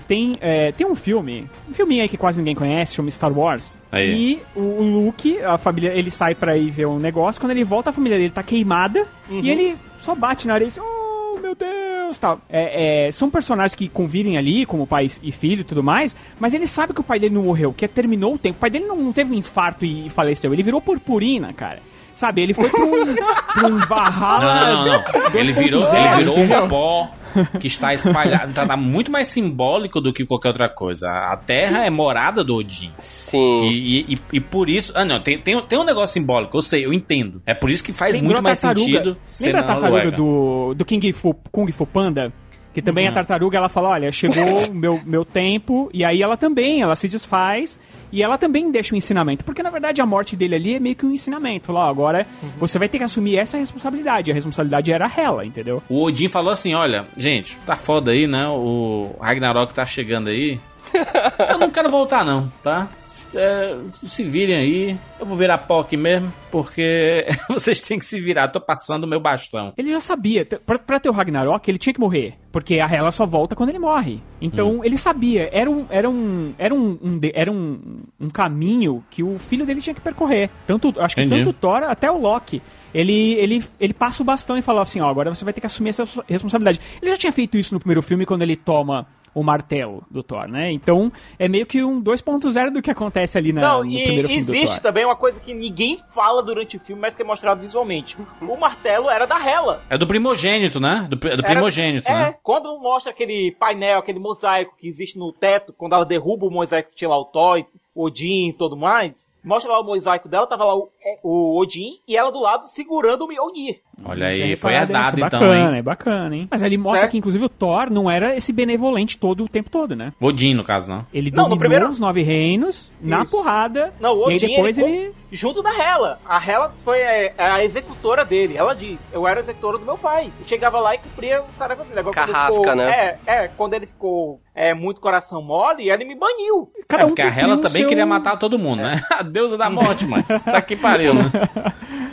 S5: tem, é, tem um filme, um filminho aí que quase ninguém conhece, chama Star Wars.
S3: Aí.
S5: E o, o Luke, a família, ele sai pra ir ver um negócio. Quando ele volta, a família dele tá queimada. E ele só bate na areia e diz, oh, meu Deus, tal. É, é, são personagens que convivem ali, como pai e filho e tudo mais. Mas ele sabe que o pai dele não morreu, que terminou o tempo. O pai dele não, não teve um infarto e faleceu. Ele virou purpurina, cara. Sabe, ele foi pra um, pra um Valhalla.
S3: Não, não, não. Ele virou,
S5: 2.0,
S3: ele virou um pó que está espalhado. Tá, tá muito mais simbólico do que qualquer outra coisa. A Terra é morada do Odin.
S6: Sim.
S3: E, e, e- por isso. Ah, não, tem, tem, tem um negócio simbólico, eu sei, eu entendo. É por isso que faz
S5: Lembrou
S3: muito mais
S5: tartaruga.
S3: sentido
S5: Lembra a tartaruga do, do King Fu, Kung Fu Panda? Que também a tartaruga, ela fala, olha, chegou o meu, meu tempo, e aí ela também, ela se desfaz, e ela também deixa um ensinamento. Porque, na verdade, a morte dele ali é meio que um ensinamento. Ó, agora você vai ter que assumir essa responsabilidade. A responsabilidade era Hela, entendeu?
S3: O Odin falou assim: olha, gente, tá foda aí, né? O Ragnarok tá chegando aí. Eu não quero voltar, não, tá? É, se virem aí. Eu vou virar pó aqui mesmo, porque vocês têm que se virar. Tô passando o meu bastão.
S5: Ele já sabia, pra, pra ter o Ragnarok, ele tinha que morrer. Porque a Hela só volta quando ele morre. Então, ele sabia, era um, era um, era um, um era um, um caminho que o filho dele tinha que percorrer. Tanto, acho que
S3: Entendi.
S5: tanto o Thor até o Loki. Ele, ele, ele passa o bastão e fala assim, ó, agora você vai ter que assumir essa responsabilidade. Ele já tinha feito isso no primeiro filme, quando ele toma o martelo do Thor, né? Então, é meio que um 2.0 do que acontece ali na,
S4: Não,
S5: no
S4: e
S5: primeiro filme do
S4: existe também uma coisa que ninguém fala durante o filme, mas que é mostrado visualmente. O martelo era da Hela.
S3: É do primogênito, né? Do, é do
S4: Era-
S3: primogênito,
S4: é,
S3: né?
S4: quando mostra aquele painel, aquele mosaico que existe no teto, quando ela derruba o mosaico que tinha lá o Thor, Odin e tudo mais, mostra lá o mosaico dela, tava lá o, é, o Odin e ela do lado segurando o Mjolnir.
S3: Olha aí,
S5: é
S3: foi
S5: reparado
S3: herdado
S5: nisso,
S3: então,
S5: bacana,
S3: hein?
S5: É bacana, hein? Mas ali mostra
S4: Certo.
S5: que, inclusive, o Thor não era esse benevolente todo o tempo todo, né?
S3: Odin, no caso, não.
S5: Ele
S4: Não, no
S5: dominou
S4: primeiro-
S5: os nove reinos na
S4: Isso.
S5: porrada.
S4: Não, o
S5: e aí
S4: Odin,
S5: depois
S4: ele,
S5: ele...
S4: junto da Hela. A Hela foi é, a executora dele. Ela diz, eu era a executora do meu pai. Eu chegava lá e cumpria as tarefas dele. Agora, quando ele
S6: Carrasca,
S4: ficou-
S6: né?
S4: É, é, quando ele ficou é, muito coração mole, ele me baniu.
S5: Cada
S3: é
S5: um
S3: porque a Hela também
S5: seu-
S3: queria matar todo mundo, né? Deusa da morte, mano. Tá que pariu, né?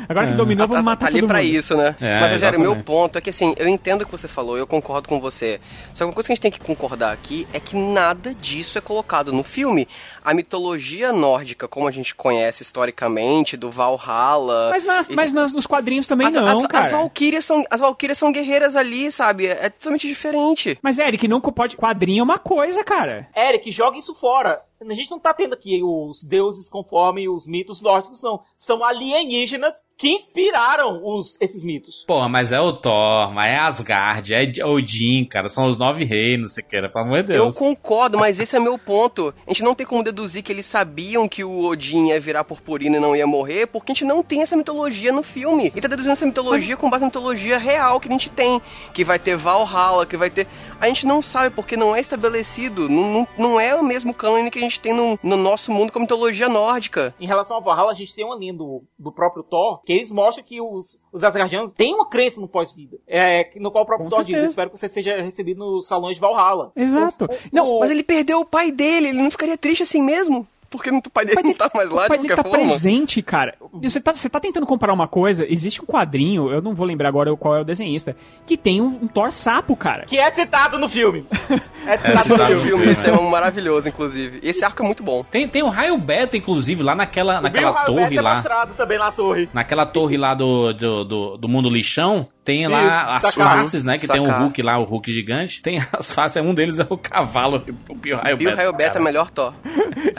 S5: Agora que dominou, vamos
S6: tá,
S5: matar
S6: tá ali
S5: todo
S6: pra
S5: mundo.
S6: isso, né?
S3: É,
S6: Mas, Rogério, meu ponto é que assim, eu entendo o que você falou, eu concordo com você. Só que uma coisa que a gente tem que concordar aqui é que nada disso é colocado no filme. A mitologia nórdica, como a gente conhece historicamente, do Valhalla.
S5: Mas, nas,
S6: esse-
S5: mas nas- nos quadrinhos também
S6: as,
S5: não,
S6: as,
S5: cara.
S6: As Valkyrias são, as Valkyrias são guerreiras ali, sabe? É totalmente diferente.
S5: Mas, Eric, não pode... Quadrinho é uma coisa, cara.
S4: Eric, joga isso fora. A gente não tá tendo aqui os deuses conforme os mitos nórdicos, não. São alienígenas que inspiraram os, esses mitos.
S3: Porra, mas é o Thor, mas é Asgard, é Odin, cara. São os nove reinos, você queira, pelo amor de
S6: Eu
S3: Deus.
S6: concordo, mas esse é meu ponto. A gente não tem como deduzir que eles sabiam que o Odin ia virar purpurina e não ia morrer, porque a gente não tem essa mitologia no filme. E tá deduzindo essa mitologia com base na mitologia real que a gente tem. Que vai ter Valhalla, que vai ter. A gente não sabe porque não é estabelecido. Não, não, não é o mesmo cânone que a gente tem no, no nosso mundo com a mitologia nórdica.
S4: Em relação ao Valhalla, a gente tem uma linha do, do próprio Thor, que eles mostram que os, os Asgardianos têm uma crença no pós-vida. É, no qual o próprio Thor diz, espero que você seja recebido nos salões de Valhalla.
S5: Exato.
S4: O- o-
S5: Não,
S6: Mas ele perdeu o pai dele, ele não ficaria triste assim mesmo? Porque o pai dele não tá mais lá
S5: o pai
S6: de
S5: dele tá
S6: forma.
S5: presente, cara. Você tá, você tá tentando comparar uma coisa. Existe um quadrinho, eu não vou lembrar agora qual é o desenhista, que tem um, um Thor sapo, cara.
S4: Que é citado no filme. É citado
S3: citado
S4: no
S3: no
S6: O
S4: filme.
S6: filme, isso é um maravilhoso, inclusive. Esse arco é muito bom.
S3: Tem, tem o raio beta, inclusive, lá naquela, naquela torre
S4: Havertz é
S3: lá.
S4: mostrado também na torre.
S3: Naquela torre lá do, do, do, do mundo lixão, tem lá
S4: Isso,
S3: as
S4: sacar.
S3: faces, né? Que tem o. Hulk lá, o Hulk gigante. Tem as faces, um deles é o cavalo, o Bill Raio
S6: Bill
S3: Beta.
S6: Raio Beta é melhor Thor.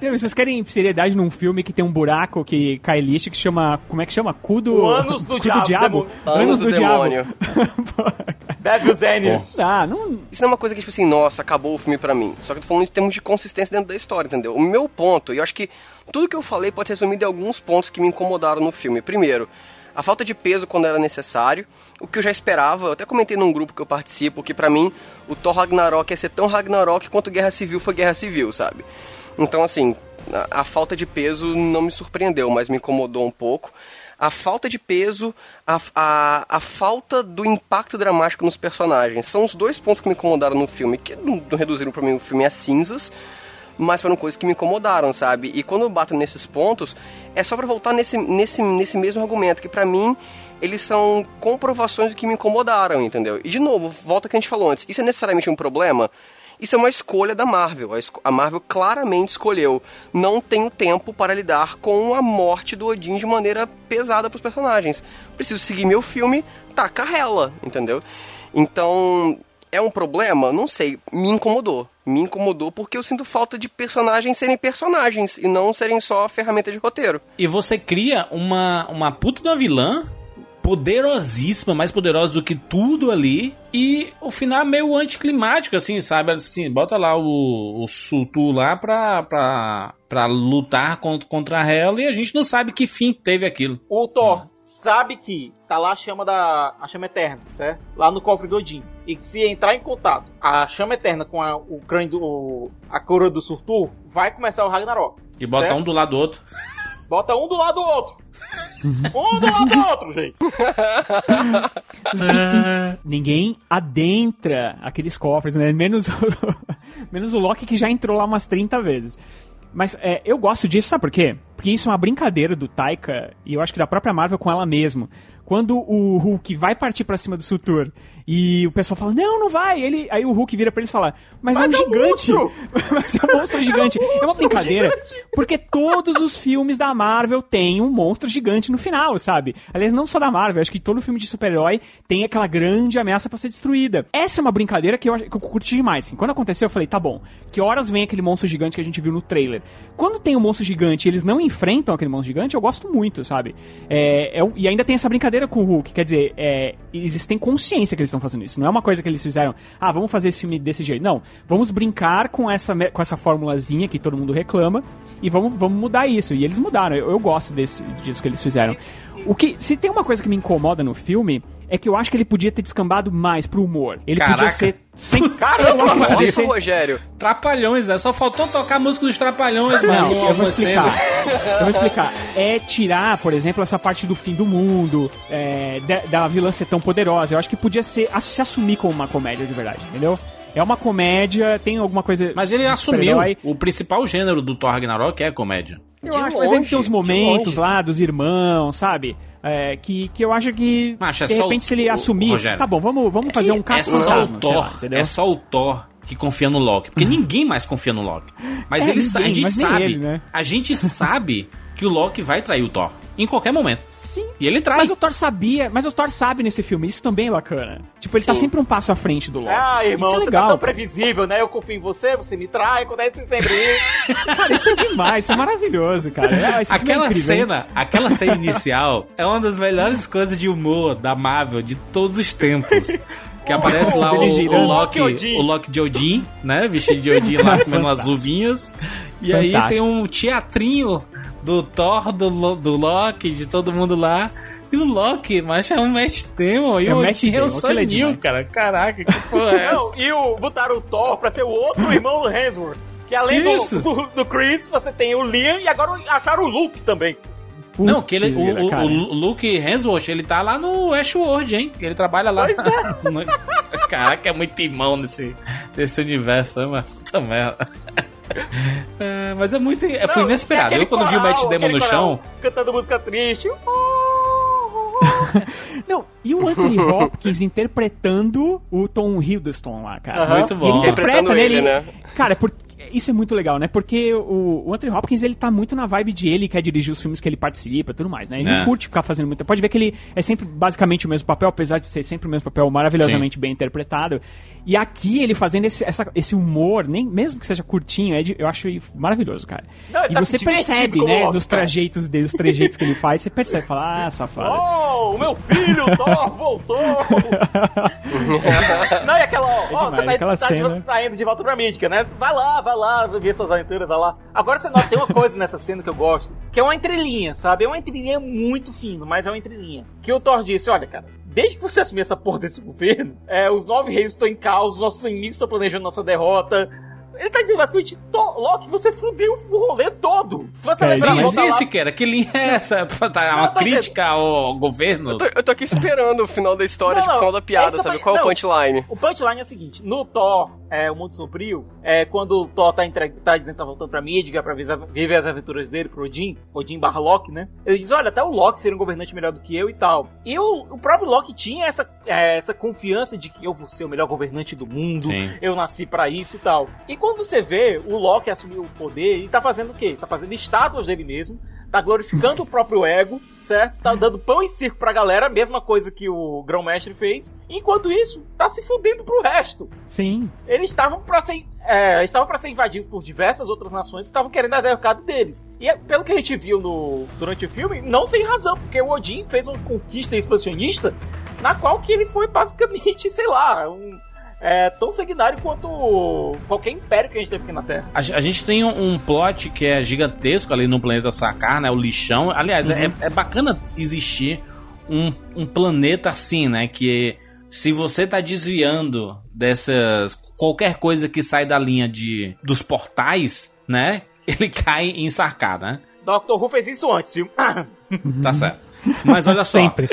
S5: Vocês querem seriedade num filme que tem um buraco que cai lixo que chama. Como é que chama? Cu do.
S4: O ânus do
S5: cu
S4: diabo, demônio.
S6: Anos do, demônio.
S4: Devil's Anus.
S5: Tá, não.
S6: Isso não é uma coisa que, tipo assim, nossa, acabou o filme pra mim. Só que eu tô falando em termos de consistência dentro da história, entendeu? O meu ponto, e eu acho que tudo que eu falei pode ser resumido em alguns pontos que me incomodaram no filme. Primeiro, a falta de peso quando era necessário, o que eu já esperava, eu até comentei num grupo que eu participo, que pra mim o Thor Ragnarok ia ser tão Ragnarok quanto Guerra Civil foi Guerra Civil, sabe? Então, assim, a, a falta de peso não me surpreendeu, mas me incomodou um pouco. A falta de peso, a, a, a falta do impacto dramático nos personagens. São os dois pontos que me incomodaram no filme, que não, não reduziram pra mim o filme a cinzas, mas foram coisas que me incomodaram, sabe? E quando eu bato nesses pontos, é só pra voltar nesse, nesse, nesse mesmo argumento, que pra mim eles são comprovações do que me incomodaram, entendeu? E de novo, volta que a gente falou antes, isso é necessariamente um problema? Isso é uma escolha da Marvel. A Marvel claramente escolheu. Não tenho tempo para lidar com a morte do Odin de maneira pesada para os personagens. Preciso seguir meu filme, tá, carrela, entendeu? Então, é um problema? Não sei. Me incomodou. Me incomodou porque eu sinto falta de personagens serem personagens e não serem só ferramenta de roteiro.
S3: E você cria uma, uma puta uma vilã poderosíssima, mais poderosa do que tudo ali. E o final é meio anticlimático, assim, sabe? Assim, bota lá o, o Sultu lá pra, pra, pra lutar contra, contra ela e a gente não sabe que fim teve aquilo.
S4: O Thor sabe que tá lá a chama da a chama eterna, certo? Lá no cofre do Odin. E que se entrar em contato a chama eterna com a, o crânio do a coroa do Surtur, vai começar o Ragnarok.
S3: E bota
S4: certo?
S3: um do lado do outro.
S4: Bota um do lado do outro. Um do lado do outro, gente.
S5: Ninguém adentra aqueles cofres, né? Menos, o- menos o Loki que já entrou lá umas 30 vezes. Mas é, eu gosto disso, sabe por quê? Porque isso é uma brincadeira do Taika e eu acho que da própria Marvel com ela mesmo. Quando o Hulk vai partir pra cima do Sutur e o pessoal fala, não, não vai. Ele, aí o Hulk vira pra eles e fala, mas, é um
S4: Mas é um
S5: gigante.
S4: monstro!
S5: mas é um monstro gigante. é uma brincadeira. Porque todos os filmes da Marvel têm um monstro gigante no final, sabe? Aliás, não só da Marvel, acho que todo filme de super-herói tem aquela grande ameaça pra ser destruída. Essa é uma brincadeira que eu, que eu curti demais. Assim. Quando aconteceu, eu falei, tá bom, que horas vem aquele monstro gigante que a gente viu no trailer? Quando tem um monstro gigante e eles não enfrentam aquele monstro gigante, eu gosto muito, sabe? É, é um- e ainda tem essa brincadeira com o Hulk, quer dizer, é, eles têm consciência que eles estão fazendo isso. Não é uma coisa que eles fizeram, ah, vamos fazer esse filme desse jeito. Não, vamos brincar com essa, com essa formulazinha que todo mundo reclama e vamos, vamos mudar isso. E eles mudaram, eu, eu gosto desse, disso que eles fizeram. O que, se tem uma coisa que me incomoda no filme, é que eu acho que ele podia ter descambado mais pro humor. Ele
S3: Caraca.
S5: podia ser sem.
S4: Caramba,
S5: eu
S6: Nossa,
S5: ser.
S6: Rogério.
S3: Trapalhões, é. Só faltou tocar a música dos Trapalhões,
S5: Não,
S3: mano.
S5: eu vou explicar. Eu vou explicar. É tirar, por exemplo, essa parte do fim do mundo, é, da, da vilã ser tão poderosa. Eu acho que podia ser se assumir como uma comédia de verdade, entendeu? É uma comédia, tem alguma coisa.
S3: Mas ele assumiu. O principal gênero do Thor Ragnarok é comédia.
S5: Eu
S6: De
S5: acho, mas ele
S6: longe,
S5: tem uns momentos lá dos irmãos, sabe? É, que, que eu acho que.
S3: Macho, é
S5: de repente,
S3: o-
S5: se ele.
S3: Rogério.
S5: Tá bom, vamos, vamos fazer um
S3: É
S5: caça
S3: só o Thor.
S5: entendeu?
S3: É só o Thor que confia no Loki. Porque ninguém mais confia no Loki. Mas
S5: É,
S3: ele, sa- a
S5: ninguém,
S3: gente
S5: mas
S3: sabe.
S5: ele, né?
S3: A gente sabe que o Loki vai trair o Thor. Em qualquer momento.
S5: Sim.
S3: E ele trai.
S5: Mas o Thor sabia, mas o Thor sabe nesse filme, isso também é bacana. Tipo, ele tá
S6: Sim.
S5: sempre um passo à frente do Loki.
S4: Ah, irmão,
S5: isso é
S4: você
S5: legal.
S4: tá tão
S5: cara.
S4: previsível, né? Eu confio em você, você me trai, acontece sempre isso.
S5: Cara, isso é demais, isso é maravilhoso, cara. É, é
S3: Aquela
S5: incrível, hein?
S3: cena, aquela cena inicial é uma das melhores coisas de humor da Marvel de todos os tempos. Que aparece lá o, o. Loki, o Loki de Odin, né? Vestido de Odin lá, comendo umas uvinhas. E aí
S5: Fantástico.
S3: tem um teatrinho do Thor, do, do Loki, de todo mundo lá. E o Loki, mas é um Matt Damon. E
S5: É
S3: o
S5: Matt
S3: Odin é o
S5: Damon, é
S3: Sanil,
S5: demais.
S3: cara. Caraca, que porra é essa?
S4: Não, e o, botaram o Thor pra ser o outro irmão do Hemsworth. Que além do, do, do Chris, você tem o Liam e agora acharam o Luke também.
S3: Não, que ele, o, o, o Luke Hemsworth, ele tá lá no Ashworld, hein? Ele trabalha lá. No... Caraca, é muito irmão nesse, nesse universo, né, mano? Puta merda. É, mas é muito. é, foi
S4: Não,
S3: inesperado. Eu, quando vi o
S4: coral,
S3: Matt Damon no chão.
S4: coral Cantando música triste.
S5: Não, e o Anthony Hopkins interpretando o Tom Hiddleston lá, cara.
S4: Aham.
S3: Muito bom.
S5: E ele
S6: Interpretando
S5: interpreta, né?
S6: ele, né?
S5: Cara, por- isso é muito legal, né? Porque o, o Anthony Hopkins, ele tá muito na vibe de ele, quer dirigir os filmes que ele participa e tudo mais, né? Ele
S3: É.
S5: não curte ficar fazendo muito. Pode ver que ele é sempre basicamente o mesmo papel, apesar de ser sempre o mesmo papel maravilhosamente bem interpretado. E aqui ele fazendo esse, essa- esse humor, nem mesmo que seja curtinho, é de- eu acho maravilhoso, cara.
S4: Não,
S5: e
S4: tá
S5: você percebe, né,
S4: Loki,
S5: dos trajeitos dele, os trejeitos que ele faz, você percebe, fala, ah, safado.
S4: Oh, o meu filho, Thor, voltou! Não, e aquela, ó, ó,
S5: demais,
S4: você vai
S5: aquela
S4: tá,
S5: cena.
S4: de, tá indo de volta pra mítica, né? Vai lá, vai lá, ver essas aventuras, lá. Agora você nota, tem uma coisa nessa cena que eu gosto, que é uma entrelinha, sabe? É uma entrelinha muito fino, mas é uma entrelinha. Que o Thor disse, olha, cara, desde que você assumir essa porra desse governo, é, os nove reis estão em caos, nossos inimigos estão planejando nossa derrota. Ele tá dizendo basicamente, "Thor, Loki, você fudeu o rolê todo. Se você
S5: É,
S4: lembrar,
S3: Mas
S4: lá-
S3: cara, que linha é essa? Tá uma
S4: Não, tá
S3: crítica ao governo?
S6: Eu tô, eu tô aqui esperando o final da história,
S4: Não,
S6: tipo, o
S4: não,
S6: final da
S4: é
S6: piada, sabe?
S4: tô-
S6: Qual é o
S4: não.
S6: punchline?
S4: O punchline é o seguinte: no Thor, é, o Mundo Sombrio, é, quando o Thor tá, entre... tá dizendo que tá voltando pra Midgard pra viver viver as aventuras dele pro Odin, Odin barra Loki, né? Ele diz: Olha, até o Loki seria um governante melhor do que eu e tal. E o, o próprio Loki tinha essa, é, essa confiança de que eu vou ser o melhor governante do mundo,
S3: Sim.
S4: eu nasci pra isso e tal. E quando você vê o Loki assumir o poder, ele tá fazendo o quê? Tá fazendo estátuas dele mesmo, tá glorificando o próprio ego, certo? Tá dando pão e circo pra galera, mesma coisa que o Grão-Mestre fez. Enquanto isso, tá se fudendo pro resto.
S5: Sim.
S4: Eles estavam pra ser. É, estavam para ser invadidos por diversas outras nações que estavam querendo a derrocada deles. E é, pelo que a gente viu no, durante o filme, não sem razão, porque o Odin fez uma conquista expansionista na qual que ele foi basicamente, sei lá, um, é, tão sanguinário quanto qualquer império que a gente teve aqui na Terra.
S3: A, a gente tem um, um plot que é gigantesco ali no planeta Sakar, né? O lixão. Aliás, é, é bacana existir um, um planeta assim, né? Que se você tá desviando dessas. qualquer coisa que sai da linha de dos portais, né? Ele cai em Sakar, né?
S4: Dr. Who fez isso antes, viu?
S3: Tá certo. Mas olha só.
S5: Sempre.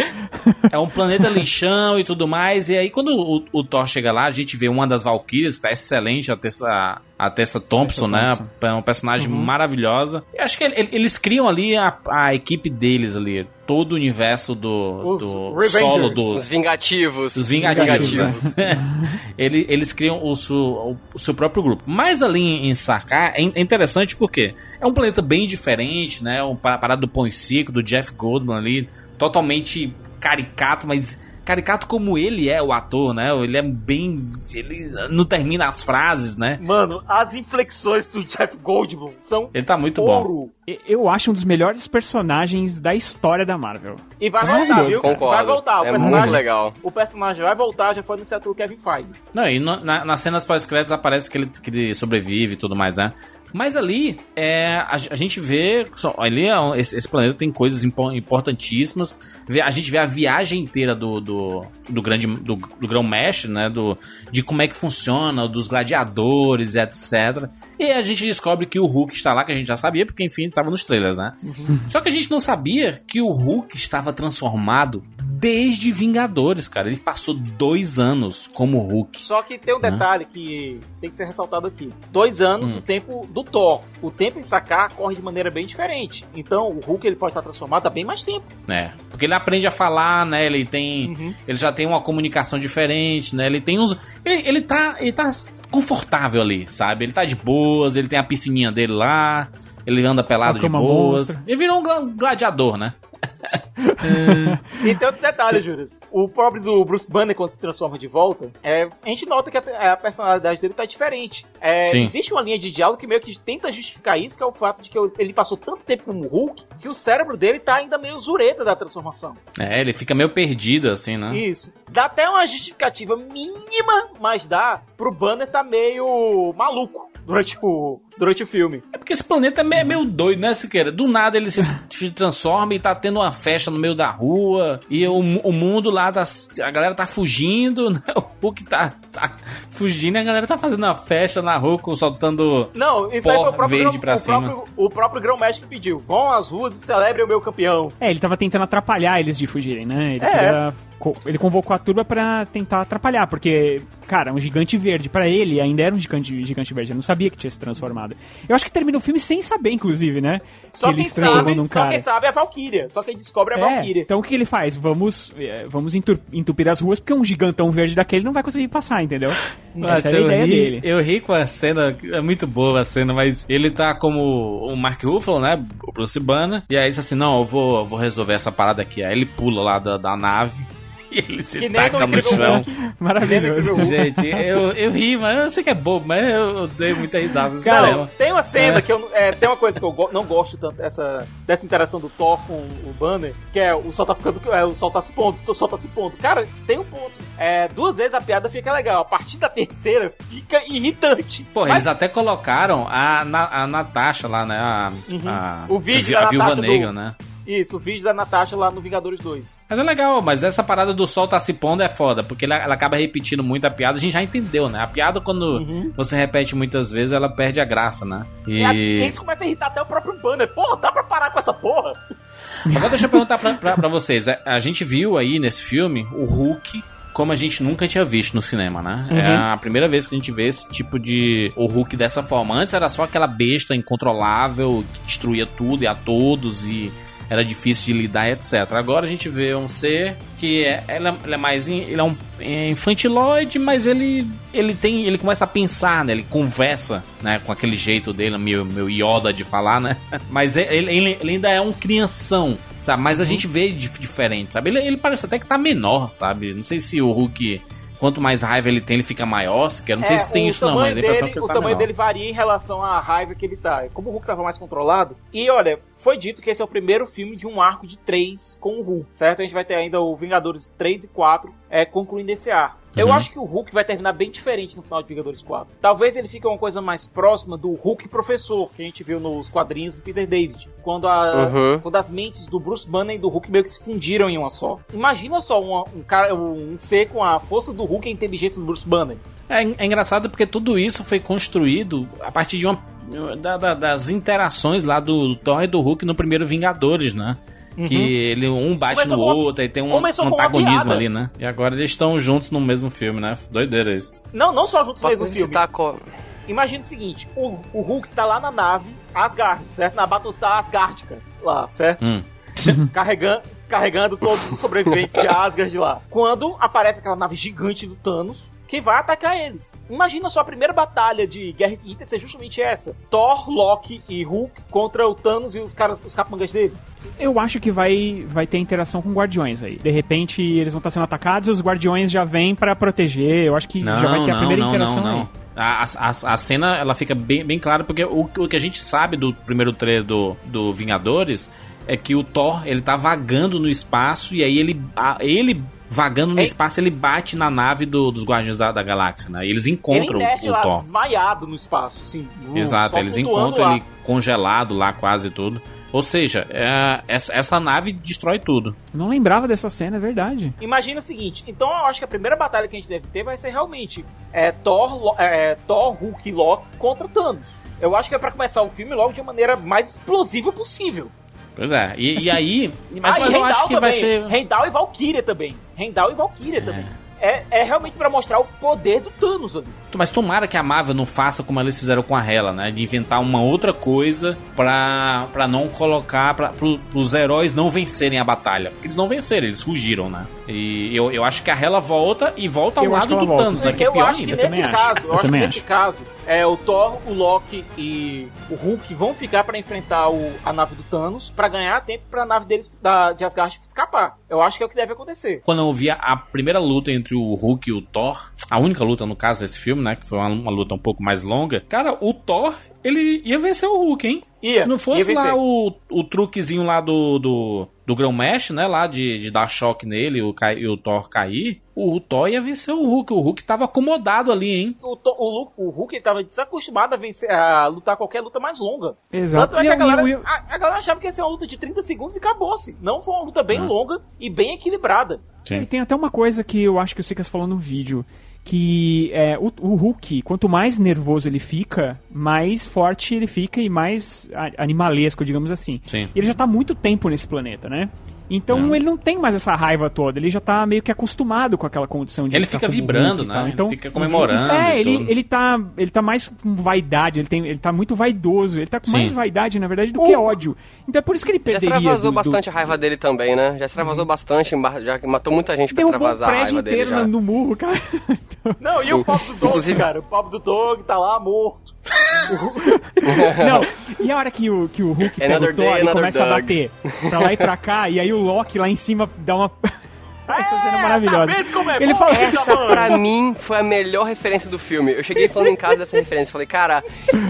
S3: É um planeta lixão e tudo mais. E aí, quando o, o Thor chega lá, a gente vê uma das Valkyrias, tá excelente, a Tessa, a Tessa Thompson, né?
S5: Thompson.
S3: É uma personagem maravilhosa. E acho que ele- eles criam ali a, a equipe deles ali. Todo o universo do,
S4: Os
S3: do
S4: Revengers.
S3: solo do,
S6: Os vingativos.
S3: os Vingativos.
S6: Vingativos.
S3: né? Ele- eles criam o seu, o seu próprio grupo. Mas ali em Sarkar é é interessante porque é um planeta bem diferente, né? Um pa- parada do Pão e Circo, do Jeff Goldman ali, totalmente caricato, mas caricato como ele é o ator, né? Ele é bem. Ele não termina as frases, né?
S4: Mano, as inflexões do Jeff Goldblum são
S3: Ele tá muito bom.
S4: ouro.
S5: E- Eu acho um dos melhores personagens da história da Marvel.
S4: E vai voltar, viu?
S6: Concordo.
S4: Vai voltar. O
S6: é
S4: personagem,
S6: muito legal.
S4: O personagem vai voltar, já foi anunciado pelo Kevin Feige.
S3: Não, e no- na- nas cenas pós-créditos aparece que ele, que ele sobrevive e tudo mais, né? Mas ali, é, a, a gente vê. Só, ali, é um- esse, esse planeta tem coisas impo- importantíssimas. Vê- a gente vê a viagem inteira do, do, do grande. do, do grão-mestre, né? Do, de como é que funciona, dos gladiadores, etc. E a gente descobre que o Hulk está lá, que a gente já sabia, porque enfim, estava nos trailers, né? Só que a gente não sabia que o Hulk estava transformado desde Vingadores, cara. Ele passou dois anos como Hulk.
S4: Só que tem um detalhe que tem que ser ressaltado aqui. Dois anos,
S3: Hum.
S4: o tempo do Thor. O tempo em sacar corre de maneira bem diferente. Então, o Hulk ele pode estar transformado há bem mais tempo.
S3: É, porque ele aprende a falar, né? Ele tem,
S4: Uhum.
S3: ele já tem uma comunicação diferente, né? Ele tem uns, ele, ele tá, ele tá confortável ali, sabe? Ele tá de boas, ele tem a piscininha dele lá, ele anda pelado de boas.
S5: monstra.
S3: Ele virou um gla- gladiador, né?
S4: E tem outro detalhe, Juras. O próprio do Bruce Banner, quando se transforma de volta, é, a gente nota que a, a personalidade dele tá diferente. É, existe uma linha de diálogo que meio que tenta justificar isso, que é o fato de que ele passou tanto tempo como Hulk, que o cérebro dele tá ainda meio zureta da transformação.
S3: É, ele fica meio perdido assim, né?
S4: Isso. Dá até uma justificativa mínima, mas dá pro Banner tá meio maluco durante o, durante o filme.
S3: É porque esse planeta é meio, doido, né, Siqueira? Do nada ele se, transforma e tá tendo uma festa no meio da rua. E o, o mundo lá, tá, a galera tá fugindo, né? O Hulk tá, tá fugindo e a galera tá fazendo uma festa na rua, com- soltando.
S4: Não, isso
S3: Pó
S4: aí foi o próprio,
S3: verde
S4: grão-
S3: pra
S4: o
S3: cima.
S4: próprio, o próprio grão-mestre que pediu. Vão às ruas e celebrem o meu campeão.
S5: É, ele tava tentando atrapalhar eles de fugirem, né? Ele
S4: É.
S5: queria ele convocou a turba pra tentar atrapalhar, porque, cara, um gigante verde, pra ele ainda era um gigante, gigante verde, eu não sabia que tinha se transformado. Eu acho que termina o filme sem saber, inclusive, né?
S4: Só
S5: que
S4: quem
S5: ele se transformou
S4: sabe,
S5: num
S4: só
S5: cara.
S4: quem sabe é a Valkyria. Só quem descobre é a
S5: É,
S4: Valkyria.
S5: então o que ele faz? Vamos, é, vamos entupir as ruas, porque um gigantão verde daquele não vai conseguir passar, entendeu? Essa era a
S3: eu,
S5: ideia
S3: ri,
S5: dele.
S3: eu ri com a cena, é muito boa a cena, mas ele tá como o Mark Ruffalo, né? O Bruce Banner. E aí ele diz assim: Não, eu vou, eu vou resolver essa parada aqui. Aí ele pula lá da, da nave e ele se
S4: Que nem
S3: taca
S4: no
S3: chão.
S5: Maravilhoso.
S3: Gente, eu, eu ri, mas eu sei que é bobo, mas eu, dei muita risada no
S4: Cara,
S3: cinema.
S4: tem uma cena
S3: É.
S4: que eu. é, tem uma coisa que eu go- não gosto tanto essa, dessa interação do Thor com o Banner, que é o sol tá ficando. É, o sol tá se pondo, o sol tá se pondo. Cara, tem um ponto. É, duas vezes a piada fica legal. A partir da terceira fica irritante.
S3: Pô,
S4: Mas
S3: eles até colocaram a, Na- a Natasha lá, né? A, a,
S4: O vídeo
S3: a,
S4: da
S3: Viúva
S4: Natasha do-
S3: Negra, né?
S4: Isso, o vídeo da Natasha lá no Vingadores 2.
S3: Mas é legal, mas essa parada do sol tá se pondo é foda, porque ela, ela acaba repetindo muito a piada, a gente já entendeu, né? A piada, quando
S4: Uhum.
S3: você repete muitas vezes, ela perde a graça, né?
S4: E
S3: E.
S4: isso começa a irritar até o próprio Banner. Porra, dá pra parar com essa porra?
S3: Agora deixa eu perguntar pra, pra, pra vocês. A, a gente viu aí nesse filme o Hulk como a gente nunca tinha visto no cinema, né? É a primeira vez que a gente vê esse tipo de. O Hulk dessa forma. Antes era só aquela besta incontrolável que destruía tudo e a todos e era difícil de lidar, etc. Agora a gente vê um ser que é, ele é, ele é mais. Ele é um é infantiloide, mas ele, ele tem. Ele começa a pensar, né? Ele conversa, né? Com aquele jeito dele, meu, meu Yoda de falar, né? Mas é- ele, ele- ele ainda é um crianção, sabe? Mas a gente vê dif- diferente, sabe? Ele, ele parece até que tá menor, sabe? Não sei se o Hulk. Quanto mais raiva ele tem, ele fica maior. Se quer. Não sei
S4: É,
S3: se tem isso, não, mas a impressão que ele
S4: O
S3: tá
S4: tamanho
S3: menor.
S4: dele varia em relação à raiva que ele tá. Como o Hulk tava mais controlado. E olha, foi dito que esse é o primeiro filme de um arco de três com o Hulk, certo? A gente vai ter ainda o Vingadores 3 e 4 é, concluindo esse. Eu
S3: Uhum.
S4: acho que o Hulk vai terminar bem diferente no final de Vingadores 4. Talvez ele fique uma coisa mais próxima do Hulk professor, que a gente viu nos quadrinhos do Peter David. Quando, a,
S6: Uhum.
S4: quando as mentes do Bruce Banner e do Hulk meio que se fundiram em uma só. Imagina só uma- um, cara, um ser com a força do Hulk e a inteligência do Bruce Banner.
S3: É, é engraçado porque tudo isso foi construído a partir de uma da- da- das interações lá do, Thor e do Hulk no primeiro Vingadores, né? Que ele um bate
S4: Começou
S3: no outro e tem um
S4: uma
S3: antagonismo ali, né? E agora eles estão juntos no mesmo filme, né? Doideira isso.
S4: Não, não só juntos no mesmo filme.
S6: co...
S4: Imagina o seguinte: o, o Hulk tá lá na nave Asgard, certo? Na Battlestar Asgardica, lá, certo?
S3: Hum.
S4: Carregando, carregando todos os sobreviventes de Asgard lá. Quando aparece aquela nave gigante do Thanos. Que vai atacar eles. Imagina só a primeira batalha de Guerra Infinita ser justamente essa: Thor, Loki e Hulk contra o Thanos e os caras, os capangas dele.
S5: Eu acho que vai, vai ter interação com guardiões aí. De repente eles vão estar sendo atacados e os guardiões já vêm pra proteger. Eu acho que
S3: Não,
S5: já vai ter a
S3: não,
S5: primeira
S3: não,
S5: interação
S3: não,
S5: aí.
S3: não. A, a, a cena ela fica bem, bem clara porque o, o que a gente sabe do primeiro trailer do, do Vingadores é que o Thor ele tá vagando no espaço e aí ele, a- ele vagando no espaço ele bate na nave do- dos Guardiões da, da Galáxia, né? E eles encontram
S4: ele
S3: o, o
S4: lá,
S3: Thor.
S4: desmaiado no espaço, assim. no-
S3: Exato, eles encontram
S4: lá.
S3: ele congelado lá quase tudo. Ou seja, é, essa, essa nave destrói tudo.
S5: Eu Não lembrava dessa cena, é verdade.
S4: Imagina o seguinte, então eu acho que a primeira batalha que a gente deve ter vai ser realmente é, Thor, Lo- é, Thor, Hulk e Loki contra Thanos. Eu acho que é pra começar o filme logo de uma maneira mais explosiva possível.
S3: Pois é. E, e aí. Mas,
S4: Ah,
S3: mas eu acho que vai
S4: também.
S3: ser.
S4: Heimdall e Valkyria também. Heimdall e Valkyria também. É, é realmente pra mostrar o poder do Thanos ali.
S3: Mas tomara que a Marvel não faça como eles fizeram com a Hela, né? De inventar uma outra coisa pra, pra não colocar. Pra, pro, pros heróis não vencerem a batalha. Porque eles não venceram, eles fugiram, né? E eu, eu acho que a Hela volta e volta ao
S5: Eu
S3: lado do
S5: volta.
S3: Thanos, né? Que é
S4: eu
S3: pior
S4: acho que
S3: ainda.
S5: também
S4: nesse
S5: acho.
S4: caso, eu,
S5: Eu
S4: acho que
S5: também
S4: nesse
S5: acho.
S4: caso, é, o Thor, o Loki e o Hulk vão ficar pra enfrentar o- a nave do Thanos pra ganhar tempo pra nave deles da, de Asgard escapar. Eu acho que é o que deve acontecer.
S3: Quando eu vi a, a primeira luta entre o Hulk e o Thor, a única luta no caso desse filme, né? Que foi uma, uma luta um pouco mais longa. Cara, o Thor, ele ia vencer o Hulk, hein?
S4: Ia,
S3: Se não fosse lá o, o truquezinho lá do, do, do Grão Mesh, né? Lá de, de dar choque nele o, cai- e o Thor cair, o, Thor ia vencer o Hulk. O Hulk tava acomodado ali, hein?
S4: O, o, o Hulk tava desacostumado a, vencer, a lutar qualquer luta mais longa.
S5: Exato.
S4: Tanto é
S5: E
S4: que a galera,
S5: eu-
S4: a, a galera achava que ia ser uma luta de 30 segundos e acabou-se. Não foi uma luta bem
S3: Ah.
S4: longa e bem equilibrada.
S5: E tem até uma coisa que eu acho que o Sikas falou no vídeo. Que é, o, o Hulk, quanto mais nervoso ele fica, mais forte ele fica e mais animalesco, digamos assim.
S3: Sim.
S5: E ele já tá há muito tempo nesse planeta, né? Então
S3: Não.
S5: ele não tem mais essa raiva toda, ele já tá meio que acostumado com aquela condição de
S3: Ele
S5: ficar
S3: fica vibrando, né?
S5: Então,
S3: Ele fica comemorando
S5: É, ele, ele tá ele tá mais com vaidade, ele tem ele tá muito vaidoso, ele tá com
S3: Sim.
S5: mais vaidade na verdade do que ódio. Então é por isso que ele
S6: Já
S5: perderia.
S6: extravasou
S5: do- do-
S6: bastante a raiva dele também, né? Já extravasou bastante, embar- já matou muita gente pra
S5: Derrubou
S6: extravasar a
S5: prédio
S6: raiva dele
S5: inteiro
S6: já.
S5: no, murro, cara. Então-
S4: Não, e o pobre do Dog,
S6: Inclusive-
S4: cara? O pobre do Dog tá lá morto.
S5: Não, e a hora que o, que o Hulk pega o Thor e começa a
S6: Doug.
S5: bater pra lá e pra cá, e aí o Loki lá em cima dá uma. Essa cena é maravilhosa.
S4: tá é
S5: Ele
S4: bom?
S5: fala.
S6: Essa, pra mim, foi a melhor referência do filme. Eu cheguei falando em casa dessa referência. Falei, cara,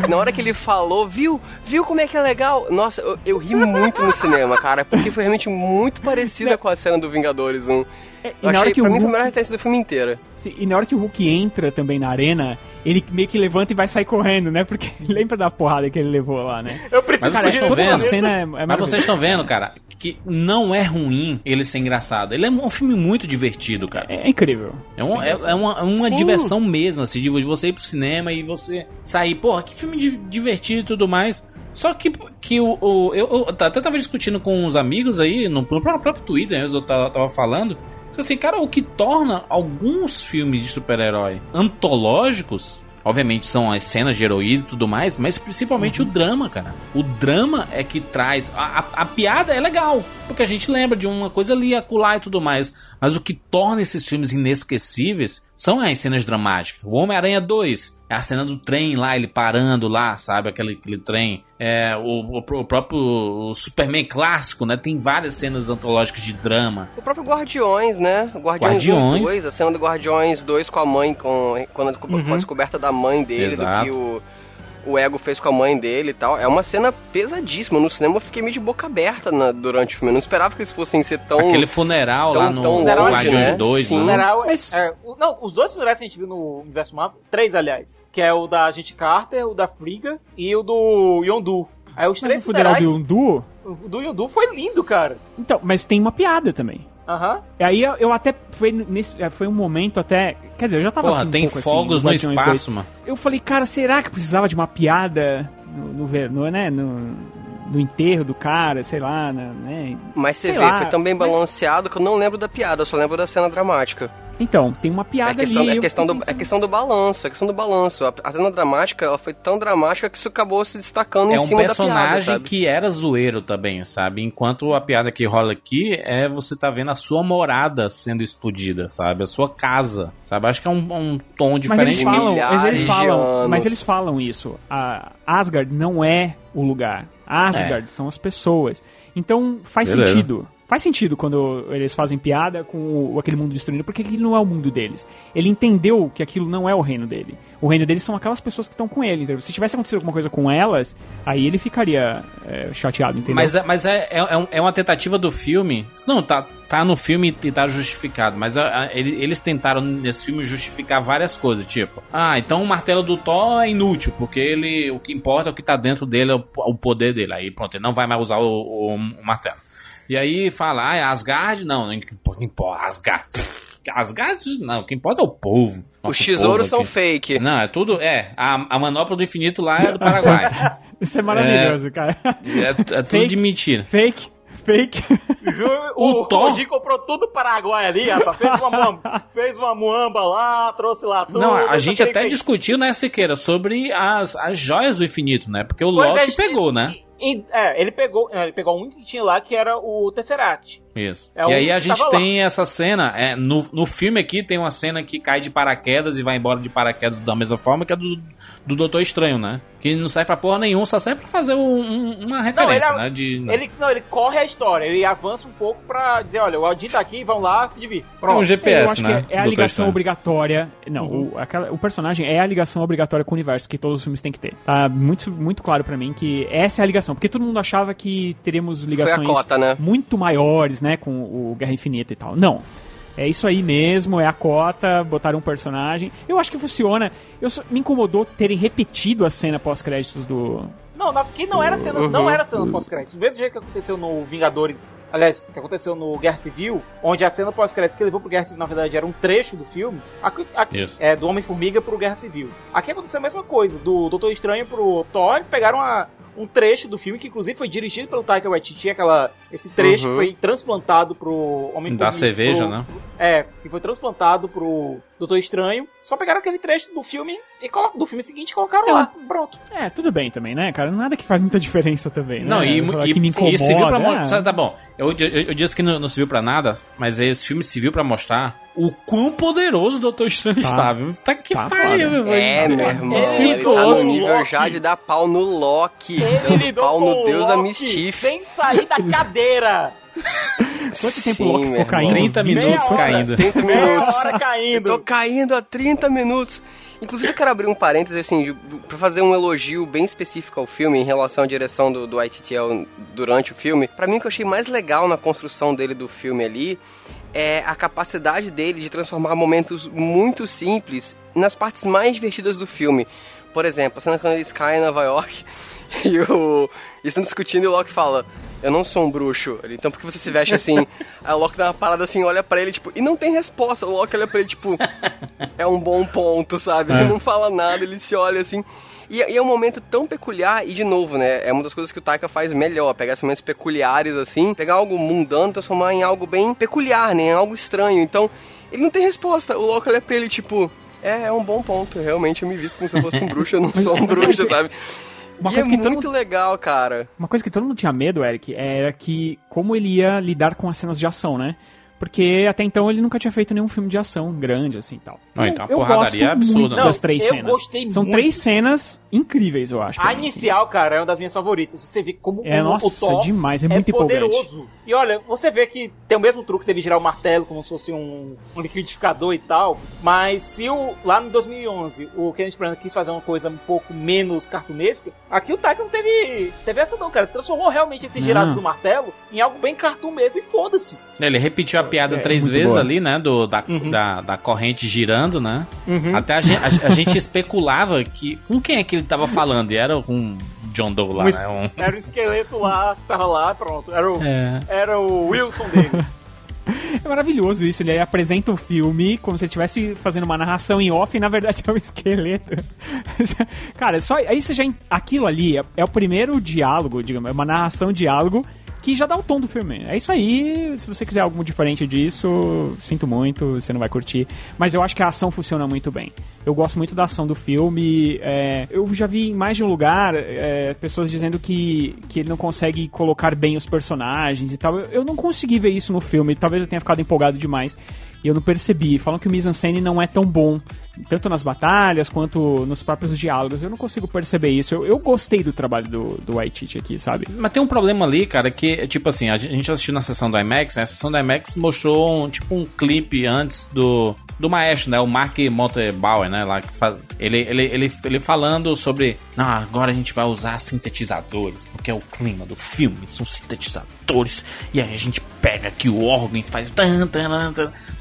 S6: na hora que ele falou, viu? Viu como é que é legal? Nossa, eu, eu ri muito no cinema, cara, porque foi realmente muito parecida com a cena do Vingadores 1.
S5: É, e
S6: Eu
S5: na hora
S6: achei,
S5: que
S6: pra
S5: o
S6: mim, foi a
S5: Hulk,
S6: melhor referência do filme inteiro.
S5: sim, e na hora que o Hulk entra também na arena, ele meio que levanta e vai sair correndo, né? Porque lembra da porrada que ele levou lá, né?
S4: Eu preciso
S3: Mas
S5: Cara,
S3: vocês estão vendo?
S5: cena é, é
S3: Mas vocês estão vendo, cara, que não é ruim ele ser engraçado. Ele é um filme muito divertido, cara.
S5: É incrível.
S3: É, um- é- é uma, uma diversão mesmo, assim, de você ir pro cinema e você sair, porra, que filme di- divertido e tudo mais. Só que, que o, o- eu, eu até tava discutindo com uns amigos aí, no, no próprio Twitter, eu tava, tava falando. Assim, cara, o que torna alguns filmes de super-herói antológicos, obviamente são as cenas de heroísmo e tudo mais, mas principalmente o drama, cara. O drama é que traz. A, a- a piada é legal, porque a gente lembra de uma coisa ali, acular e tudo mais. Mas o que torna esses filmes inesquecíveis são as cenas dramáticas. O Homem-Aranha 2 é a cena do trem lá, ele parando lá, sabe? Aquele, aquele trem. É, o, o, o próprio Superman clássico, né? Tem várias cenas antológicas de drama.
S6: O próprio Guardiões, né? O Guardiões,
S3: Guardiões.
S6: 1 e 2, a cena do Guardiões 2 com a mãe, com, com a descoberta da mãe dele,
S3: Exato.
S6: do que o, o Ego fez com a mãe dele e tal. É uma cena pesadíssima. No cinema eu fiquei meio de boca aberta na- durante o filme. Eu não esperava que eles fossem ser tão...
S3: Aquele funeral
S6: tão-
S3: lá no
S6: tão
S4: longe,
S3: Guardiões
S6: né?
S3: 2,
S6: Sim.
S3: né?
S4: Funeral,
S5: Mas-
S4: é, o- não, os dois funerais que a gente viu no universo Marvel, três aliás, que é o da Agente Carter, o da Frigga e o do Yondu. Aí os
S5: Mas
S4: três
S5: o funeral
S4: funerais,
S5: do Yondu.
S4: o do Yondu foi lindo, cara.
S5: Então, mas tem uma piada também.
S4: Aham.
S5: E aí eu, eu até foi nesse é, foi um momento até, quer dizer, eu já tava
S3: Porra,
S5: assim, um
S3: tem
S5: assim,
S3: fogos no
S5: Guardiões
S3: espaço,
S5: 2.
S3: mano.
S5: Eu falei, cara, será que precisava de uma piada no, no, ver- no, né, no, no enterro do cara, sei lá, né?
S6: Mas você
S5: Sei
S6: vê,
S5: lá,
S6: foi tão bem
S5: mas-
S6: balanceado que eu não lembro da piada, eu só lembro da cena dramática.
S5: Então, tem uma
S6: É
S5: piada
S6: questão,
S5: ali.
S6: é, questão do, é questão do balanço, é questão do balanço. A, a cena dramática, ela foi tão dramática que isso acabou se destacando
S3: É
S6: em
S3: um
S6: cima da piada,
S3: personagem
S6: sabe?
S3: que era zoeiro também, sabe? Enquanto a piada que rola aqui é você tá vendo a sua morada sendo explodida, sabe? A sua casa, sabe? Acho que é um, um tom
S5: Mas
S3: diferente.
S5: eles falam, mas eles falam, mas eles falam isso. A Asgard não é o lugar. Asgard são as pessoas. Então faz
S3: Beleza.
S5: sentido. Faz sentido quando eles fazem piada com o- aquele mundo destruído, porque aquilo não é o mundo deles. Ele entendeu que aquilo não é o reino dele. O reino deles são aquelas pessoas que estão com ele. entendeu? Se tivesse acontecido alguma coisa com elas, aí ele ficaria é, chateado, entendeu?
S3: Mas, é- mas é, é, é é uma tentativa do filme. Não, tá, tá no filme e tá justificado. Mas a- a- ele- eles tentaram nesse filme justificar várias coisas. Tipo, ah, então o martelo do Thor é inútil, porque ele o que importa é o que tá dentro dele, é o, o poder dele. Aí pronto, ele não vai mais usar o, o- o martelo. E aí fala, ah, é Asgard? Não, não importa, Asgard. Asgard, não, o que importa é o povo.
S6: Os
S3: Nosso
S6: tesouros são fake.
S3: Não, é tudo. É, a, a manopla do infinito lá é do Paraguai.
S5: Isso é maravilhoso, cara.
S3: É, é tudo
S5: Fake.
S3: de mentira.
S5: Fake, fake.
S4: O,
S3: O Thor-
S4: Rogi comprou tudo do Paraguai ali, rapaz. Fez uma muamba, fez uma muamba lá, trouxe lá tudo.
S3: Não, a gente até
S4: que-
S3: discutiu, né, Siqueira, sobre as, as joias do infinito, né? Porque o
S4: Pois é,
S3: Loki
S4: gente,
S3: pegou, né?
S4: E- é, ele pegou, é, ele pegou um que tinha lá que era o Tesseract.
S3: Isso.
S4: É
S3: e
S4: o
S3: aí a gente
S4: tava lá.
S3: tem essa cena, é, no, no filme aqui tem uma cena que cai de paraquedas e vai embora de paraquedas da mesma forma que a do, do Doutor Estranho, né? Que não serve pra porra nenhuma, só serve pra fazer um- um- uma referência,
S4: ele-
S3: né? De,
S4: Ele, não, ele corre a história, ele avança um pouco pra dizer, olha, o Aldin tá aqui, vamos lá se dividir.
S3: é um GPS,
S5: acho
S3: né?
S5: que é a
S3: Doutor
S5: ligação
S3: Estranho.
S5: obrigatória. Não, o, aquela- o personagem é a ligação obrigatória com o universo que todos os filmes têm que ter. Tá muito, muito claro pra mim que essa é a ligação. Porque todo mundo achava que teríamos ligações
S6: cota, né?
S5: muito maiores, né? Com o Guerra Infinita e tal. Não. É isso aí mesmo, é a cota, botaram um personagem. Eu acho que funciona. Eu só- me incomodou terem repetido a cena pós-créditos do.
S4: Não, na- que não era cena,
S6: Uhum.
S4: não era cena pós-crédito. Do mesmo jeito que aconteceu no Vingadores, aliás, que aconteceu no Guerra Civil, onde a cena pós-crédito que levou pro Guerra Civil, na verdade, era um trecho do filme, aqui, aqui-
S3: Isso.
S4: é, do Homem-Formiga pro Guerra Civil. Aqui aconteceu a mesma coisa, do Doutor Estranho pro Thor, eles pegaram a- um trecho do filme, que inclusive foi dirigido pelo Taika Waititi, aquela, esse trecho
S6: Uhum.
S4: foi transplantado pro Homem
S3: Da cerveja,
S4: pro-
S3: né?
S4: É, que foi transplantado pro Doutor Estranho. Só pegaram aquele trecho do filme e do filme seguinte e colocaram
S5: É.
S4: lá. Pronto.
S5: É, tudo bem também, né, cara? Nada que faz muita diferença também, né?
S3: Não, e,
S5: Falar
S3: e,
S5: que me
S3: e
S5: incomoda.
S3: serviu pra
S5: é.
S3: mostrar. Tá bom, eu, eu, eu disse que não, não serviu pra nada, mas esse filme serviu pra mostrar o quão poderoso o Doutor Estranho
S5: Tá.
S3: está, viu? Tá que
S5: Tá
S3: pariu, meu velho.
S6: É, meu irmão.
S4: Ele
S6: Ele tá no nível
S4: Loki.
S6: já de dar pau no Loki.
S4: Ele
S6: Dando pau no deus da
S4: Loki
S6: Mischief.
S4: sem sair da cadeira.
S5: Quanto tempo
S6: Sim,
S5: o Loki ficou caindo?
S6: irmão.
S3: 30
S4: Meia
S3: minutos
S4: hora.
S3: caindo.
S6: 30
S4: Meia
S6: minutos.
S4: hora
S6: Eu
S4: caindo.
S6: tô caindo há 30 minutos. Inclusive, eu quero abrir um parênteses, assim, pra fazer um elogio bem específico ao filme em relação à direção do, do ITTL durante o filme. Pra mim, o que eu achei mais legal na construção dele do filme ali é a capacidade dele de transformar momentos muito simples nas partes mais divertidas do filme. Por exemplo, a cena quando eles caem em Nova York e o... eles estão discutindo e o Loki fala... Eu não sou um bruxo. Então por que você se veste assim? Aí o Loki dá uma parada assim, olha pra ele, tipo, e não tem resposta. O Loki olha pra ele, tipo, é um bom ponto, sabe? Ele não fala nada, ele se olha assim. E, e é um momento tão peculiar, e de novo, né? É uma das coisas que o Taika faz melhor, pegar esses momentos peculiares, assim, pegar algo mundano, transformar em algo bem peculiar, né? Em algo estranho. Então, ele não tem resposta. O Loki olha pra ele, tipo, é, é um bom ponto. Realmente eu me visto como se eu fosse um bruxo, eu não sou um bruxo, sabe?
S5: Uma
S6: e
S5: coisa
S6: é
S5: que
S6: muito
S5: mundo-
S6: legal, cara.
S5: Uma coisa que todo mundo tinha medo, Eric, era que como ele ia lidar com as cenas de ação, né? Porque até então ele nunca tinha feito nenhum filme de ação grande, assim, tal.
S3: Não,
S5: Eu-
S3: então a
S5: eu
S3: porradaria
S5: gosto
S3: é absurda,
S5: muito
S3: né?
S5: das três
S4: eu
S5: cenas.
S4: gostei
S5: São
S4: muito.
S5: três cenas incríveis, eu acho.
S4: A
S5: mim, assim.
S4: inicial, cara, é uma das minhas favoritas. Você vê como
S5: É,
S4: o,
S5: nossa,
S4: o Thor
S5: demais, é muito empolgante.
S4: poderoso. E olha, você vê que tem o mesmo truque dele girar o martelo como se fosse um, um liquidificador e tal. Mas se o, lá em 2011 o Kenneth Branagh quis fazer uma coisa um pouco menos cartunesca, aqui o Taika não teve, teve essa não, cara. Transformou realmente esse girado
S5: Não.
S4: do martelo em algo bem cartoon mesmo e foda-se.
S3: Ele repetiu a piada
S5: É,
S3: três vezes
S5: boa.
S3: ali, né? Do, da, da, da corrente girando, né? Até a gente, a, a gente especulava que com quem é que ele tava falando. E era com John Doe lá,
S4: Um
S3: né? Um-
S4: Era o esqueleto lá, tava lá, pronto. Era o,
S3: É.
S4: era o Wilson dele.
S5: É maravilhoso isso, ele apresenta o filme como se ele estivesse fazendo uma narração em off e na verdade é um esqueleto. Cara, só aí você já. Aquilo ali é, é o primeiro diálogo, digamos, é uma narração diálogo que já dá o tom do filme. É isso aí, se você quiser algo diferente disso, sinto muito, você não vai curtir. Mas eu acho que a ação funciona muito bem. Eu gosto muito da ação do filme. é, eu já vi em mais de um lugar é, pessoas dizendo que, que ele não consegue colocar bem os personagens e tal. Eu, eu não consegui ver isso no filme. Talvez eu tenha ficado empolgado demais. E eu não percebi. Falam que o mise-en-scène não é tão bom, tanto nas batalhas quanto nos próprios diálogos. Eu não consigo perceber isso. Eu, eu gostei do trabalho do, do Waititi aqui, sabe?
S3: Mas tem um problema ali, cara, que, tipo assim, a gente assistiu na sessão do IMAX, né? A sessão do IMAX mostrou, um, tipo, um clipe antes do, do maestro, né? O Mark Montebauer, né? Lá faz, ele, ele, ele, ele falando sobre, não, agora a gente vai usar sintetizadores, porque é o clima do filme, são sintetizadores, e aí a gente pega aqui o órgão e faz...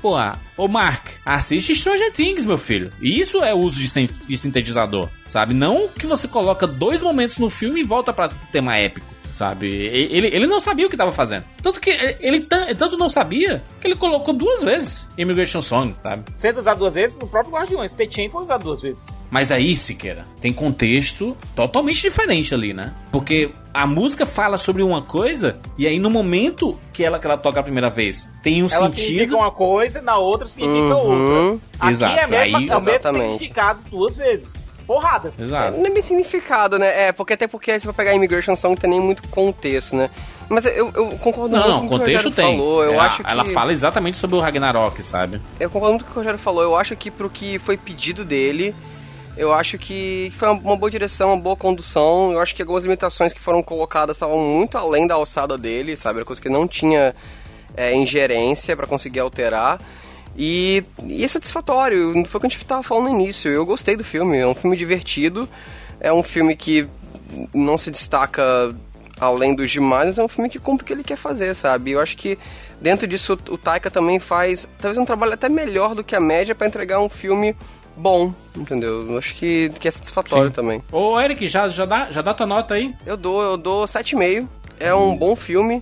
S3: Pô, ô Mark, assiste Stranger Things, meu filho. Isso é uso de, sin- de sintetizador, sabe? Não que você coloca dois momentos no filme e volta pra tema épico sabe? Ele, ele não sabia o que estava fazendo. Tanto que ele, ele tan- tanto não sabia que ele colocou duas vezes Immigration Song, sabe?
S4: Sendo usado duas vezes, no próprio Guardiões. The Chain foi usado duas vezes.
S3: Mas aí, Siqueira, tem contexto totalmente diferente ali, né? Porque a música fala sobre uma coisa e aí no momento que ela, que ela toca a primeira vez tem um
S4: Ela
S3: sentido.
S4: significa uma coisa, na outra significa
S6: Uhum.
S4: outra. Aqui
S3: Exato,
S4: é, a mesma,
S3: aí-
S4: é o mesmo significado duas vezes. Porrada.
S3: Exato.
S6: Não é bem significado, né? É, porque até porque se for pegar Immigration Song não tem nem muito contexto, né? Mas eu, eu concordo
S3: Não,
S6: muito
S3: não,
S6: com o que o Rogério
S3: tem.
S6: falou. Eu
S3: Ela-
S6: acho que...
S3: Ela fala exatamente sobre o Ragnarok, sabe?
S6: Eu concordo muito com o que o Rogério falou. Eu acho que pro que foi pedido dele, eu acho que foi uma, boa direção, uma boa condução. Eu acho que algumas limitações que foram colocadas estavam muito além da alçada dele, sabe? Era coisa que não tinha é, ingerência pra conseguir alterar. E, e é satisfatório, foi o que a gente tava falando no início. Eu gostei do filme, é um filme divertido, é um filme que não se destaca além dos demais, mas é um filme que cumpre o que ele quer fazer, sabe? Eu acho que dentro disso o Taika também faz talvez um trabalho até melhor do que a média pra entregar um filme bom, entendeu? Eu acho que, que é satisfatório
S3: Sim.
S6: também.
S3: Ô, Eric, já, já, dá, já dá tua nota aí?
S6: Eu dou, eu dou 7,5. É um bom filme,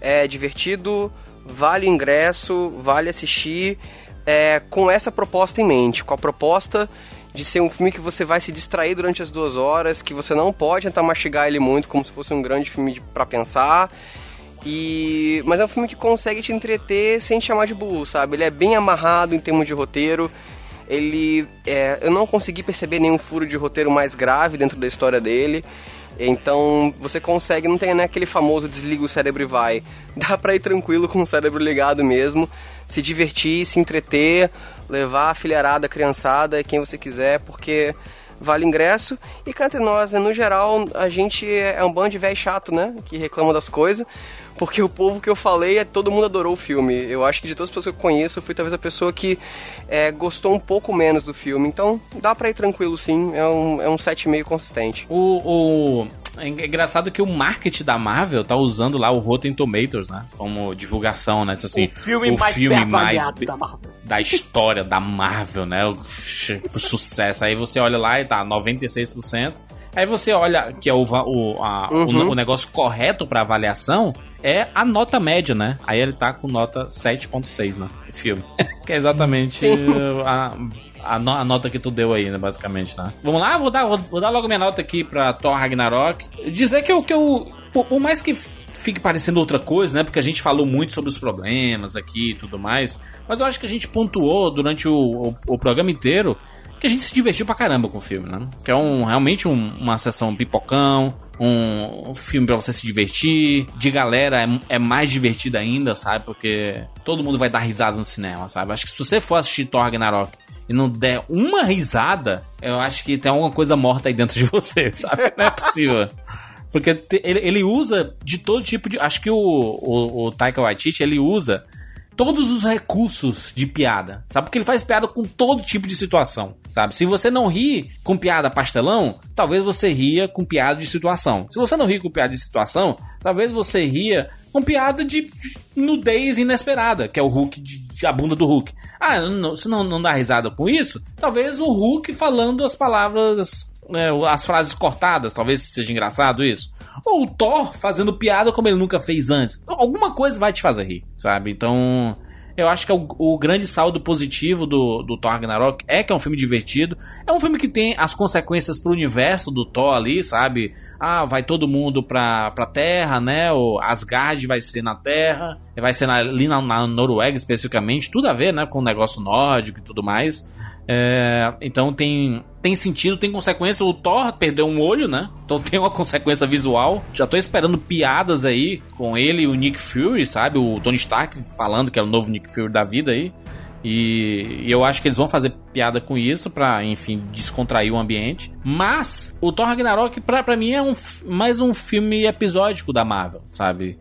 S6: é divertido, vale o ingresso, vale assistir, é, com essa proposta em mente, com a proposta de ser um filme que você vai se distrair durante as duas horas, que você não pode tentar mastigar ele muito como se fosse um grande filme para pensar. E mas é um filme que consegue te entreter sem te chamar de burro, sabe? Ele é bem amarrado em termos de roteiro. Ele é, eu não consegui perceber nenhum furo de roteiro mais grave dentro da história dele. Então você consegue, não tem né, aquele famoso desliga o cérebro e vai. Dá pra ir tranquilo com o cérebro ligado mesmo, se divertir, se entreter, levar a filharada, a criançada, quem você quiser, porque vale ingresso. E entre nós, né, no geral, a gente é um bando de velho chato, né? Que reclama das coisas. Porque o povo que eu falei, é todo mundo adorou o filme. Eu acho que de todas as pessoas que eu conheço, eu fui talvez a pessoa que é, gostou um pouco menos do filme. Então, dá pra ir tranquilo sim. É um, é um set meio consistente.
S3: O, o, é engraçado que o marketing da Marvel tá usando lá o Rotten Tomatoes, né? Como divulgação, né? Assim,
S4: o filme
S3: o
S4: mais
S3: filme mais
S4: da Marvel.
S3: da história da Marvel, né? O sucesso. Aí você olha lá e tá 96%. Aí você olha que é o, o, a- o ne- o negócio correto pra avaliação é a nota média, né? Aí ele tá com nota 7.6, né? O filme. que é exatamente a, a, no- a nota que tu deu aí, né? Basicamente, né? Vamos lá, vou dar, vou, vou dar logo minha nota aqui pra Thor Ragnarok. Dizer que eu, que eu por, por mais que fique parecendo outra coisa, né? Porque a gente falou muito sobre os problemas aqui e tudo mais. Mas eu acho que a gente pontuou durante o, o, o programa inteiro que a gente se divertiu pra caramba com o filme, né? Que é um, realmente um- uma sessão pipocão, um, um filme pra você se divertir. De galera é, é mais divertido ainda, sabe? Porque todo mundo vai dar risada no cinema, sabe? Acho que se você for assistir Thor Ragnarok e não der uma risada, eu acho que tem alguma coisa morta aí dentro de você, sabe? Não é possível. Porque ele, ele usa de todo tipo de. Acho que o, o, o Taika Waititi ele usa todos os recursos de piada, sabe? Porque ele faz piada com todo tipo de situação, sabe? Se você não ri com piada pastelão, talvez você ria com piada de situação. Se você não ri com piada de situação, talvez você ria com piada de nudez inesperada, que é o Hulk, de, a bunda do Hulk. Ah, não, se não, não dá risada com isso, talvez o Hulk falando as palavras né, as frases cortadas, talvez seja engraçado isso. Ou o Thor fazendo piada como ele nunca fez antes. Alguma coisa vai te fazer rir, sabe? Então, eu acho que é o, o grande saldo positivo do, do Thor Ragnarok é que é um filme divertido. É um filme que tem as consequências pro universo do Thor ali, sabe? Ah, vai todo mundo pra, pra Terra, né? O Asgard vai ser na Terra, vai ser na- ali na, na Noruega especificamente. Tudo a ver, né? Com o negócio nórdico e tudo mais. É, então tem, tem sentido, tem consequência. O Thor perdeu um olho, né? Então tem uma consequência visual. Já tô esperando piadas aí com ele e o Nick Fury, sabe? O Tony Stark falando que é o novo Nick Fury da vida aí. E, eu acho que eles vão fazer piada com isso pra, enfim, descontrair o ambiente. Mas o Thor Ragnarok, pra, pra mim, é um, mais um filme episódico da Marvel, sabe?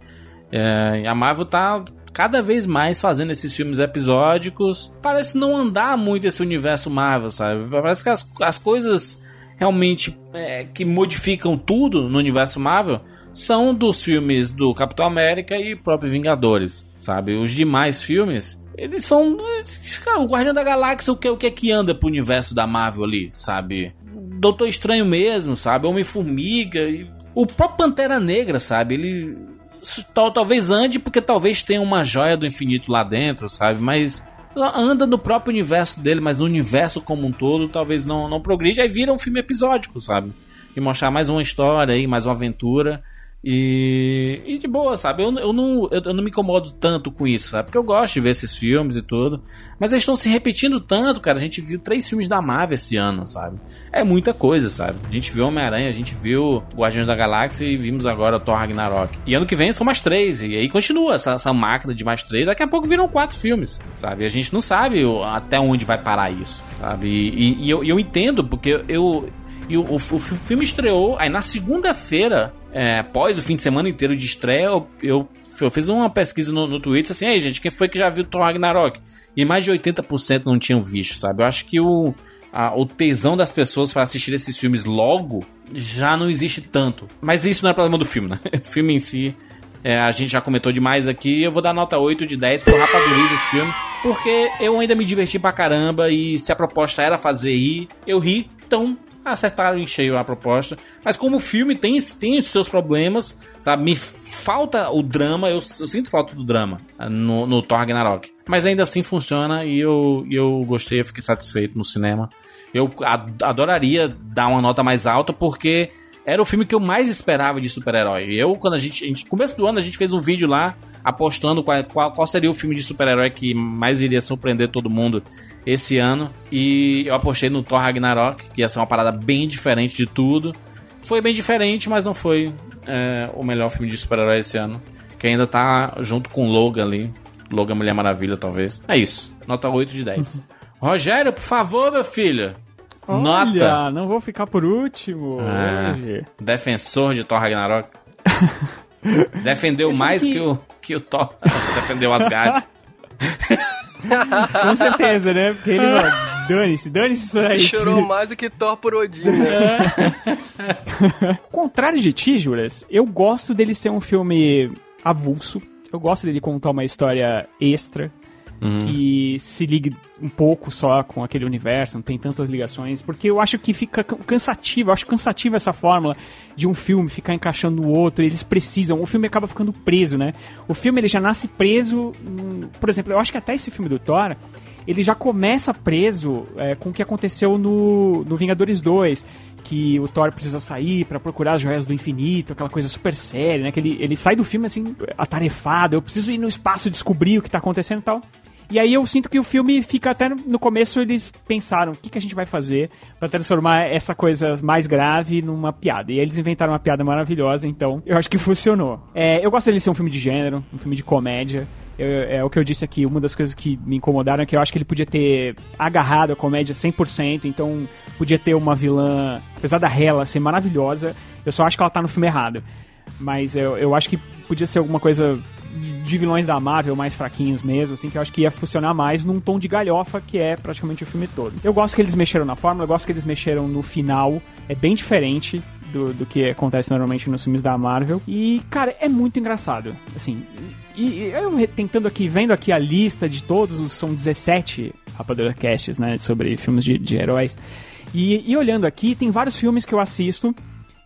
S3: É, a Marvel tá cada vez mais fazendo esses filmes episódicos. Parece não andar muito esse universo Marvel, sabe? Parece que as, as coisas realmente é, que modificam tudo no universo Marvel são dos filmes do Capitão América e próprio Vingadores, sabe? Os demais filmes, eles são. Cara, o Guardião da Galáxia, o que, o que é que anda pro universo da Marvel ali, sabe? Doutor Estranho mesmo, sabe? Homem-Formiga. e O próprio Pantera Negra, sabe? Ele tal, talvez ande porque talvez tenha uma joia do infinito lá dentro, sabe? Mas anda no próprio universo dele, mas no universo como um todo, talvez não, não progride. Aí vira um filme episódico, sabe? E mostrar mais uma história aí, mais uma aventura. E, e de boa, sabe? Eu, eu, não, eu, eu não me incomodo tanto com isso, sabe? Porque eu gosto de ver esses filmes e tudo. Mas eles estão se repetindo tanto, cara. A gente viu três filmes da Marvel esse ano, sabe? É muita coisa, sabe? A gente viu Homem-Aranha, a gente viu Guardiões da Galáxia e vimos agora Thor Ragnarok. E ano que vem são mais três. E aí continua essa, essa máquina de mais três. Daqui a pouco viram quatro filmes, sabe? E a gente não sabe até onde vai parar isso, sabe? E, e- e eu, e eu entendo, porque eu. E o, o, o filme estreou, aí na segunda-feira, é, após o fim de semana inteiro de estreia, eu, eu, eu fiz uma pesquisa no, no Twitter assim, aí gente, quem foi que já viu Thor Ragnarok? E mais de 80% não tinham visto, sabe? Eu acho que o, a- o tesão das pessoas para assistir esses filmes logo já não existe tanto. Mas isso não é problema do filme, né? O filme em si, é, a gente já comentou demais aqui. Eu vou dar nota 8 de 10 pro Rapaduriza esse filme. Porque eu ainda me diverti pra caramba. E se a proposta era fazer rir, eu ri. Então acertaram em cheio a proposta. Mas como o filme tem, tem os seus problemas, sabe? Me falta o drama, eu, eu sinto falta do drama eh, no, no Thor Ragnarok. Mas ainda assim funciona e eu, eu gostei, eu fiquei satisfeito no cinema. Eu adoraria dar uma nota mais alta porque era o filme que eu mais esperava de super-herói. Eu, quando a gente, a gente. Começo do ano, a gente fez um vídeo lá apostando qual, qual, qual seria o filme de super-herói que mais iria surpreender todo mundo esse ano. E eu apostei no Thor Ragnarok, que ia ser uma parada bem diferente de tudo. Foi bem diferente, mas não foi é, o melhor filme de super-herói esse ano. Que ainda tá junto com Logan ali. Logan Mulher Maravilha, talvez. É isso. Nota 8 de 10. Uhum. Rogério, por favor, meu filho.
S5: Olha, Nota. não vou ficar por último ah, hoje.
S3: Defensor de Thor Ragnarok. Defendeu mais que... que... o, que o Thor. Defendeu Asgard.
S5: Com certeza, né? Porque ele, mano, dane-se, dane-se isso aí.
S6: Chorou mais do que Thor por Odin, né?
S5: Contrário de ti, Juras, eu gosto dele ser um filme avulso. Eu gosto dele contar uma história extra uhum. que se ligue um pouco só com aquele universo, não tem tantas ligações, porque eu acho que fica cansativo, eu acho cansativo essa fórmula de um filme ficar encaixando no outro, eles precisam, o filme acaba ficando preso, né? O filme ele já nasce preso, por exemplo, eu acho que até esse filme do Thor, ele já começa preso é, com o que aconteceu no, no Vingadores 2, que o Thor precisa sair para procurar as joias do infinito, aquela coisa super séria, né? Que ele, ele sai do filme assim, atarefado, eu preciso ir no espaço descobrir o que tá acontecendo e tal. E aí eu sinto que o filme fica até no começo eles pensaram o que, que a gente vai fazer para transformar essa coisa mais grave numa piada. E eles inventaram uma piada maravilhosa, então eu acho que funcionou. É, eu gosto dele ser um filme de gênero, um filme de comédia. Eu, é o que eu disse aqui, uma das coisas que me incomodaram é que eu acho que ele podia ter agarrado a comédia 100%, então podia ter uma vilã, apesar da Hela ser maravilhosa, eu só acho que ela tá no filme errado. Mas eu, eu acho que podia ser alguma coisa de vilões da Marvel mais fraquinhos mesmo, assim, que eu acho que ia funcionar mais num tom de galhofa que é praticamente o filme todo. Eu gosto que eles mexeram na fórmula, eu gosto que eles mexeram no final, é bem diferente do, do que acontece normalmente nos filmes da Marvel. E, cara, é muito engraçado. Assim, e, e eu tentando aqui, vendo aqui a lista de todos, os, são 17 Rapadura Casts, né, sobre filmes de, de heróis. E, e olhando aqui, tem vários filmes que eu assisto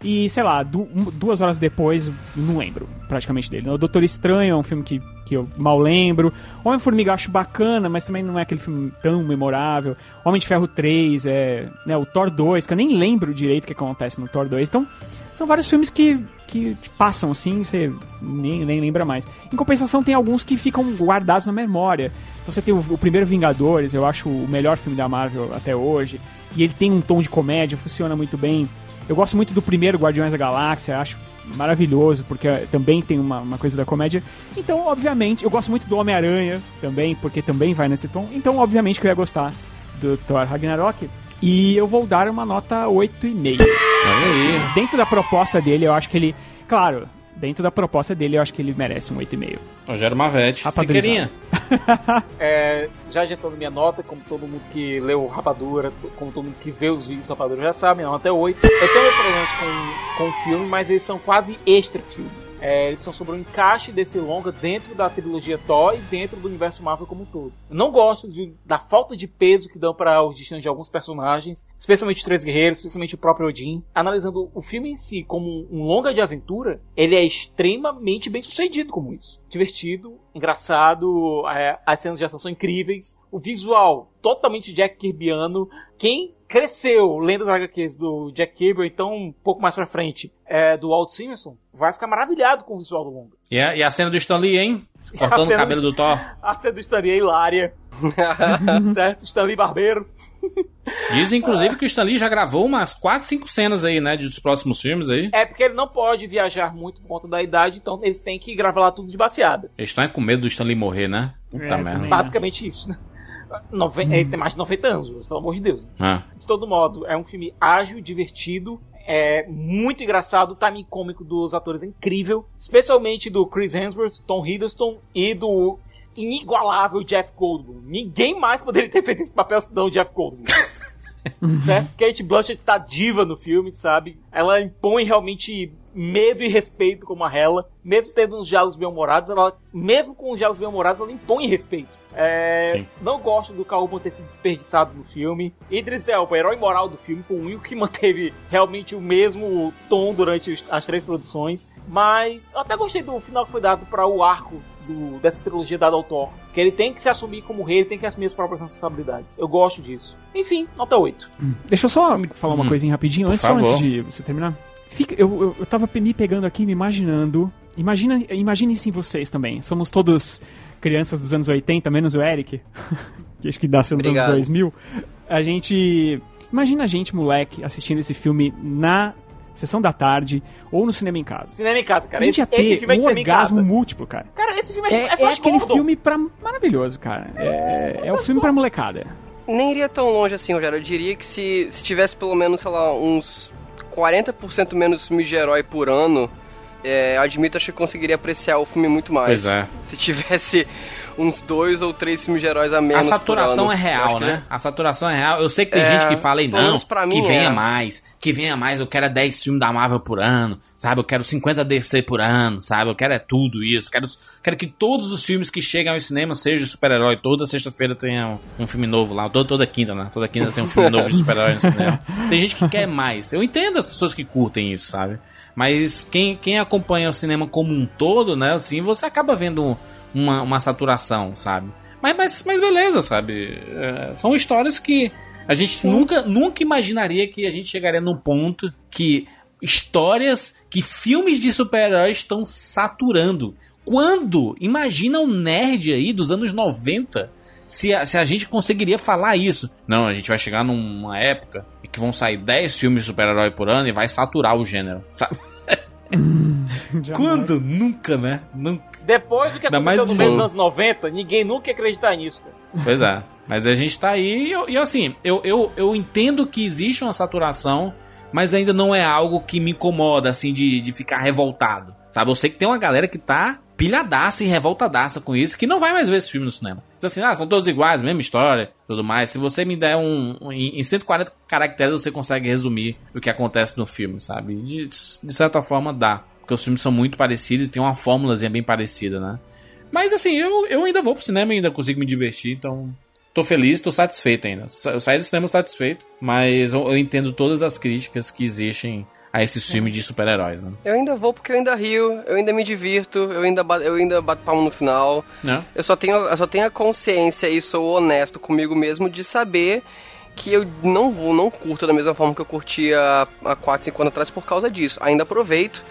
S5: e, sei lá, du duas horas depois, não lembro praticamente dele. O Doutor Estranho é um filme que, que eu mal lembro. Homem-Formiga acho bacana, mas também não é aquele filme tão memorável. Homem de Ferro 3, é, né, o Thor 2, que eu nem lembro direito o que acontece no Thor 2. Então, são vários filmes que, que passam assim, você nem, nem lembra mais. Em compensação, tem alguns que ficam guardados na memória. Então, você tem o, o primeiro Vingadores, eu acho o melhor filme da Marvel até hoje. E ele tem um tom de comédia, funciona muito bem. Eu gosto muito do primeiro Guardiões da Galáxia, acho maravilhoso, porque também tem uma, uma coisa da comédia. Então, obviamente, eu gosto muito do Homem-Aranha também, porque também vai nesse tom. Então, obviamente, que eu ia gostar do Thor Ragnarok. E eu vou dar uma nota 8,5.
S3: Aí.
S5: Dentro da proposta dele, eu acho que ele. Claro, dentro da proposta dele, eu acho que ele merece um 8,5.
S3: Rogério Mavete. Siqueirinha.
S4: é, já adiantando minha nota, como todo mundo que leu Rapadura, como todo mundo que vê os vídeos do Rapadura já sabe, minha nota é 8. Eu tenho meus problemas com, com o filme, mas eles são quase extra filme. É, eles são sobre o encaixe desse longa dentro da trilogia Thor e dentro do universo Marvel como um todo. Eu não gosto de, da falta de peso que dão para os destinos de alguns personagens, especialmente os Três Guerreiros, especialmente o próprio Odin. Analisando o filme em si como um longa de aventura, ele é extremamente bem sucedido como isso. Divertido, engraçado, é, as cenas de ação são incríveis, o visual totalmente Jack Kirbyano. Quem cresceu lendo as HQs do Jack Kirby, ou então um pouco mais pra frente, é, do Walt Simonson, vai ficar maravilhado com o visual do longa.
S3: E a, e a cena do Stan Lee, hein? Cortando o cabelo do, do Thor.
S4: A cena do Stan Lee é hilária. certo? Stan Lee Barbeiro.
S3: Diz, inclusive, que o Stan Lee já gravou umas 4, 5 cenas aí, né? Dos próximos filmes aí.
S4: É porque ele não pode viajar muito por conta da idade, então eles têm que gravar lá tudo de baseada.
S3: Eles estão com medo do Stan Lee morrer, né?
S4: Puta é, merda. Basicamente isso, né? Nove... Hum. Ele tem mais de 90 anos, pelo amor de Deus.
S3: Ah.
S4: De todo modo, é um filme ágil, divertido, é muito engraçado, o timing cômico dos atores é incrível, especialmente do Chris Hemsworth, Tom Hiddleston e do inigualável Jeff Goldblum. Ninguém mais poderia ter feito esse papel senão o Jeff Goldblum. Certo? Kate Blanchett está diva no filme, sabe? Ela impõe realmente medo e respeito como a Hela. Mesmo tendo uns diálogos bem-humorados, ela, mesmo com os diálogos bem-humorados, ela impõe respeito. É, não gosto do Calvin ter sido desperdiçado no filme. Idris Elba, o herói moral do filme, foi o único que manteve realmente o mesmo tom durante as três produções. Mas eu até gostei do final que foi dado para o arco do, dessa trilogia dada ao Thor. Que ele tem que se assumir como rei, ele tem que assumir as próprias responsabilidades. Eu gosto disso. Enfim, nota 8.
S5: Deixa eu só falar uma
S3: Hum.
S5: coisinha rapidinho, antes, antes de você terminar. Fica, eu, eu, eu tava me pegando aqui, me imaginando. Imagina, imaginem sim vocês também. Somos todos crianças dos anos 80, menos o Eric, que acho que nasceu nos
S6: Obrigado.
S5: anos 2000. A gente. Imagina a gente, moleque, assistindo esse filme na sessão da tarde ou no cinema em casa.
S4: Cinema em casa, cara.
S5: A gente ia
S4: esse, esse
S5: ter
S4: filme é
S5: um orgasmo múltiplo, cara.
S4: Cara, esse filme é,
S5: É,
S4: é,
S5: é aquele
S4: Gordon.
S5: filme pra, maravilhoso, cara. É, é o filme pra molecada.
S6: Nem iria tão longe assim, Rogério. Eu diria que se, se tivesse pelo menos, sei lá, uns 40% menos filme de herói por ano, é, admito, acho que conseguiria apreciar o filme muito mais.
S3: Pois é.
S6: Se tivesse uns dois ou três filmes de heróis a
S3: A
S6: menos.
S3: saturação
S6: por ano.
S3: é real,
S6: que
S3: né? A saturação é real. Eu sei que tem
S6: É,
S3: gente que fala aí, não, que
S6: mim
S3: venha
S6: é.
S3: mais, que venha mais, eu quero é 10 filmes da Marvel por ano, sabe? Eu quero 50 DC por ano, sabe? Eu quero é tudo isso. Quero, quero que todos os filmes que chegam ao cinema sejam super-herói. Toda sexta-feira tenha um, um filme novo lá. Toda, toda quinta, né? Toda quinta tem um filme novo de super-herói no cinema. Tem gente que quer mais. Eu entendo as pessoas que curtem isso, sabe? Mas quem, quem acompanha o cinema como um todo, né? Assim, você acaba vendo uma, uma saturação, sabe? Mas, mas, mas beleza, sabe? É, são histórias que a gente nunca, nunca imaginaria que a gente chegaria num ponto que histórias, que filmes de super-heróis estão saturando. Quando? Imagina um nerd aí dos anos 90 se a, se a gente conseguiria falar isso. Não, a gente vai chegar numa época em que vão sair 10 filmes de super-herói por ano e vai saturar o gênero. Sabe? Quando? Nunca, né? Nunca.
S4: Depois do que
S3: Ainda
S4: aconteceu
S3: mais
S4: no
S3: de
S4: meio dos
S3: novo.
S4: anos 90, ninguém nunca ia acreditar nisso, cara.
S3: Pois é. Mas a gente tá aí e, e assim, eu, eu, eu entendo que existe uma saturação, mas ainda não é algo que me incomoda, assim, de, de ficar revoltado. Sabe? Eu sei que tem uma galera que tá pilhadaça e revoltadaça com isso, que não vai mais ver esse filme no cinema. Diz assim, ah, são todos iguais, mesma história, tudo mais. Se você me der um. um- em em 140 caracteres, você consegue resumir o que acontece no filme, sabe? De, de certa forma dá. Porque os filmes são muito parecidos e tem uma fórmulazinha bem parecida, né? Mas assim, eu, eu ainda vou pro cinema ainda consigo me divertir, então. Tô feliz, tô satisfeito ainda. Eu saí do cinema satisfeito, mas eu, eu entendo todas as críticas que existem a esses filmes de super-heróis, né?
S6: Eu ainda vou porque eu ainda rio, eu ainda me divirto, eu ainda, ba- eu ainda bato palmo no final.
S3: Né?
S6: Eu só tenho, eu só tenho a consciência e sou honesto comigo mesmo de saber que eu não vou, não curto da mesma forma que eu curtia há 4, 5 anos atrás por causa disso. Ainda aproveito,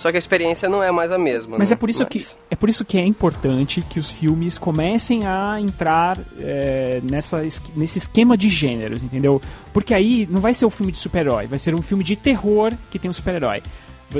S6: só que a experiência não é mais a mesma.
S5: Mas
S6: né?
S5: é por isso que é por isso que é importante que os filmes comecem a entrar é, nessa, es- nesse esquema de gêneros, entendeu? Porque aí não vai ser um filme de super-herói, vai ser um filme de terror que tem um super-herói.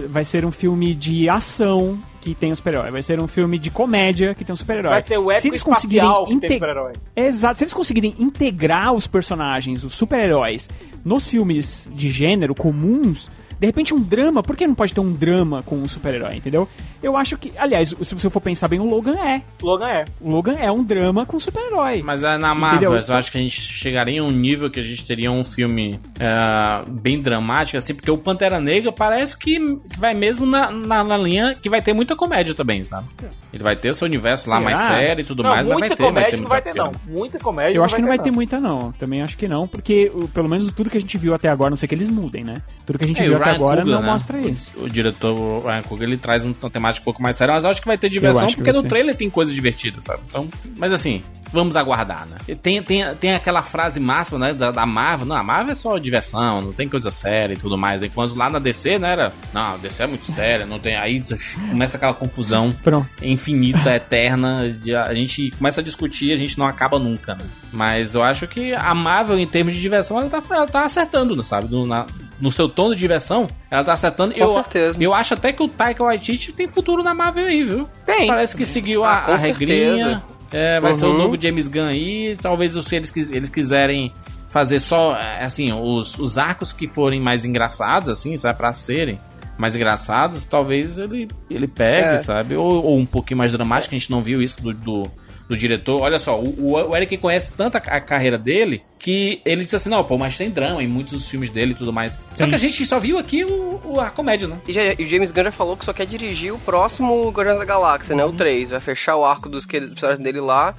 S5: Vai- ser um filme de ação que tem um super-herói. Vai ser um filme de comédia que tem um super-herói.
S4: Vai ser o
S5: Se
S4: épico
S5: eles conseguirem
S4: espacial que tem
S5: inte-
S4: super-herói.
S5: Exato. Se eles conseguirem integrar os personagens, os super-heróis, nos filmes de gênero comuns, de repente um drama, por que não pode ter um drama com um super-herói, entendeu? Eu acho que, aliás, se você for pensar bem, o Logan é.
S4: Logan é.
S5: O Logan é um drama com super-herói.
S3: Mas é na Marvel,
S5: Entendeu?
S3: eu acho que a gente chegaria em um nível que a gente teria um filme é, bem dramático, assim, porque o Pantera Negra parece que, que vai mesmo na, na, na linha que vai ter muita comédia também, sabe? Ele vai ter o seu universo lá
S5: Será?
S3: mais sério e tudo
S4: Não,
S3: mais, mas vai ter, vai
S4: comédia
S3: ter
S4: não vai ter, não. Muita comédia
S5: Eu acho que não vai ter
S4: não.
S5: muita, não. Também acho que não, porque pelo menos tudo que a gente viu até agora, não sei que eles mudem, né? Tudo que a gente
S3: É,
S5: viu até agora
S3: Coogler,
S5: não
S3: né?
S5: mostra isso.
S3: O, o diretor Ryan Coogler, ele traz um- uma temática um pouco mais séria, mas eu acho que vai ter diversão, porque no trailer tem coisa divertida, sabe? Então, mas assim, vamos aguardar, né? Tem, tem, tem aquela frase máxima, né, da, da Marvel, não, a Marvel é só diversão, não tem coisa séria e tudo mais. Enquanto lá na DC, né, era, não, a DC é muito séria, não tem, aí começa aquela confusão
S5: Pronto.
S3: infinita, eterna, de- a gente começa a discutir, a gente não acaba nunca, né? Mas eu acho que a Marvel, em termos de diversão, ela tá, ela tá acertando, né, sabe? No, na- no seu tom de diversão, ela tá acertando.
S6: Com
S3: eu,
S6: certeza.
S3: eu acho até que o Taika Waititi tem futuro na Marvel aí, viu?
S4: Tem.
S3: Parece que seguiu
S6: Ah,
S3: a, a regrinha. É, vai ser o
S6: Uhum.
S3: novo James Gunn aí. Talvez se eles, eles quiserem fazer só, é, assim, os, os arcos que forem mais engraçados, assim, sabe? Pra serem mais engraçados, talvez ele, ele pegue,
S6: É.
S3: sabe? Ou, ou um pouquinho mais dramático, a gente não viu isso do, do, do diretor. Olha só, o, o Eric conhece tanto a, carreira dele que ele disse assim: não, pô, mas tem drama em muitos dos filmes dele e tudo mais. Só que a gente só viu aqui o, o a comédia, né?
S6: E, já, e o James Gunn já falou que só quer dirigir o próximo Guardiões da Galáxia, né? O 3. Vai fechar o arco dos personagens dele lá.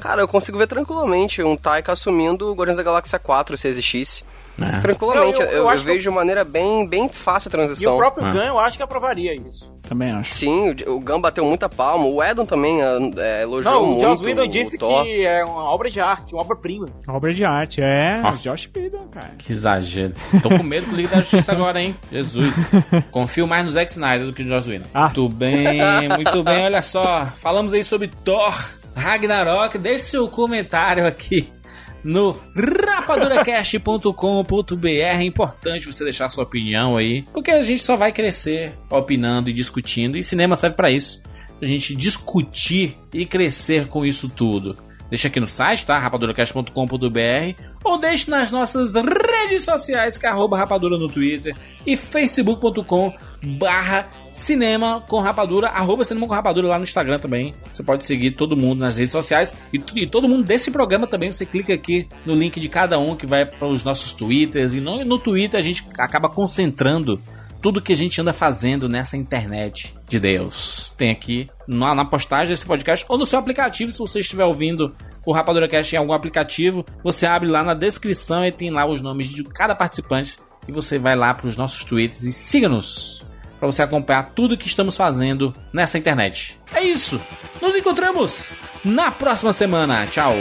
S6: Cara, eu consigo ver tranquilamente um Taika assumindo o Guardiões da Galáxia 4 se existisse. É. Tranquilamente, eu, eu, eu, eu vejo de maneira bem, bem fácil a transição.
S4: E o próprio é. Gun, eu acho que aprovaria isso.
S5: Também acho.
S6: Sim, o, o Gun bateu muita palma. O Edon também é, é elogiou Não, muito.
S4: o Joss Whedon disse que é uma obra de arte, uma obra-prima.
S5: Obra de arte, é. Ah. Josh Whedon, cara.
S3: Que exagero. Tô com medo do Liga da Justiça agora, hein? Jesus. Confio mais no Zack Snyder do que no Joss Whedon. Ah. Muito bem, muito bem. Olha só, falamos aí sobre Thor Ragnarok. Deixe seu comentário aqui no rapaduracast.com.br. É importante você deixar sua opinião aí, porque a gente só vai crescer opinando e discutindo, e cinema serve para isso. A gente discutir e crescer com isso tudo. Deixa aqui no site, tá? rapaduracast.com.br ou deixe nas nossas redes sociais, que é rapadura no Twitter e facebook.com barra cinema com rapadura, arroba cinema com rapadura lá no Instagram também. Você pode seguir todo mundo nas redes sociais e, e todo mundo desse programa também. Você clica aqui no link de cada um que vai para os nossos Twitters e no, no Twitter a gente acaba concentrando tudo que a gente anda fazendo nessa internet de Deus. Tem aqui na, na postagem desse podcast ou no seu aplicativo, se você estiver ouvindo o Rapadura Cast em algum aplicativo, você abre lá na descrição e tem lá os nomes de cada participante e você vai lá para os nossos tweets e siga-nos para você acompanhar tudo que estamos fazendo nessa internet. É isso. Nos encontramos na próxima semana. Tchau.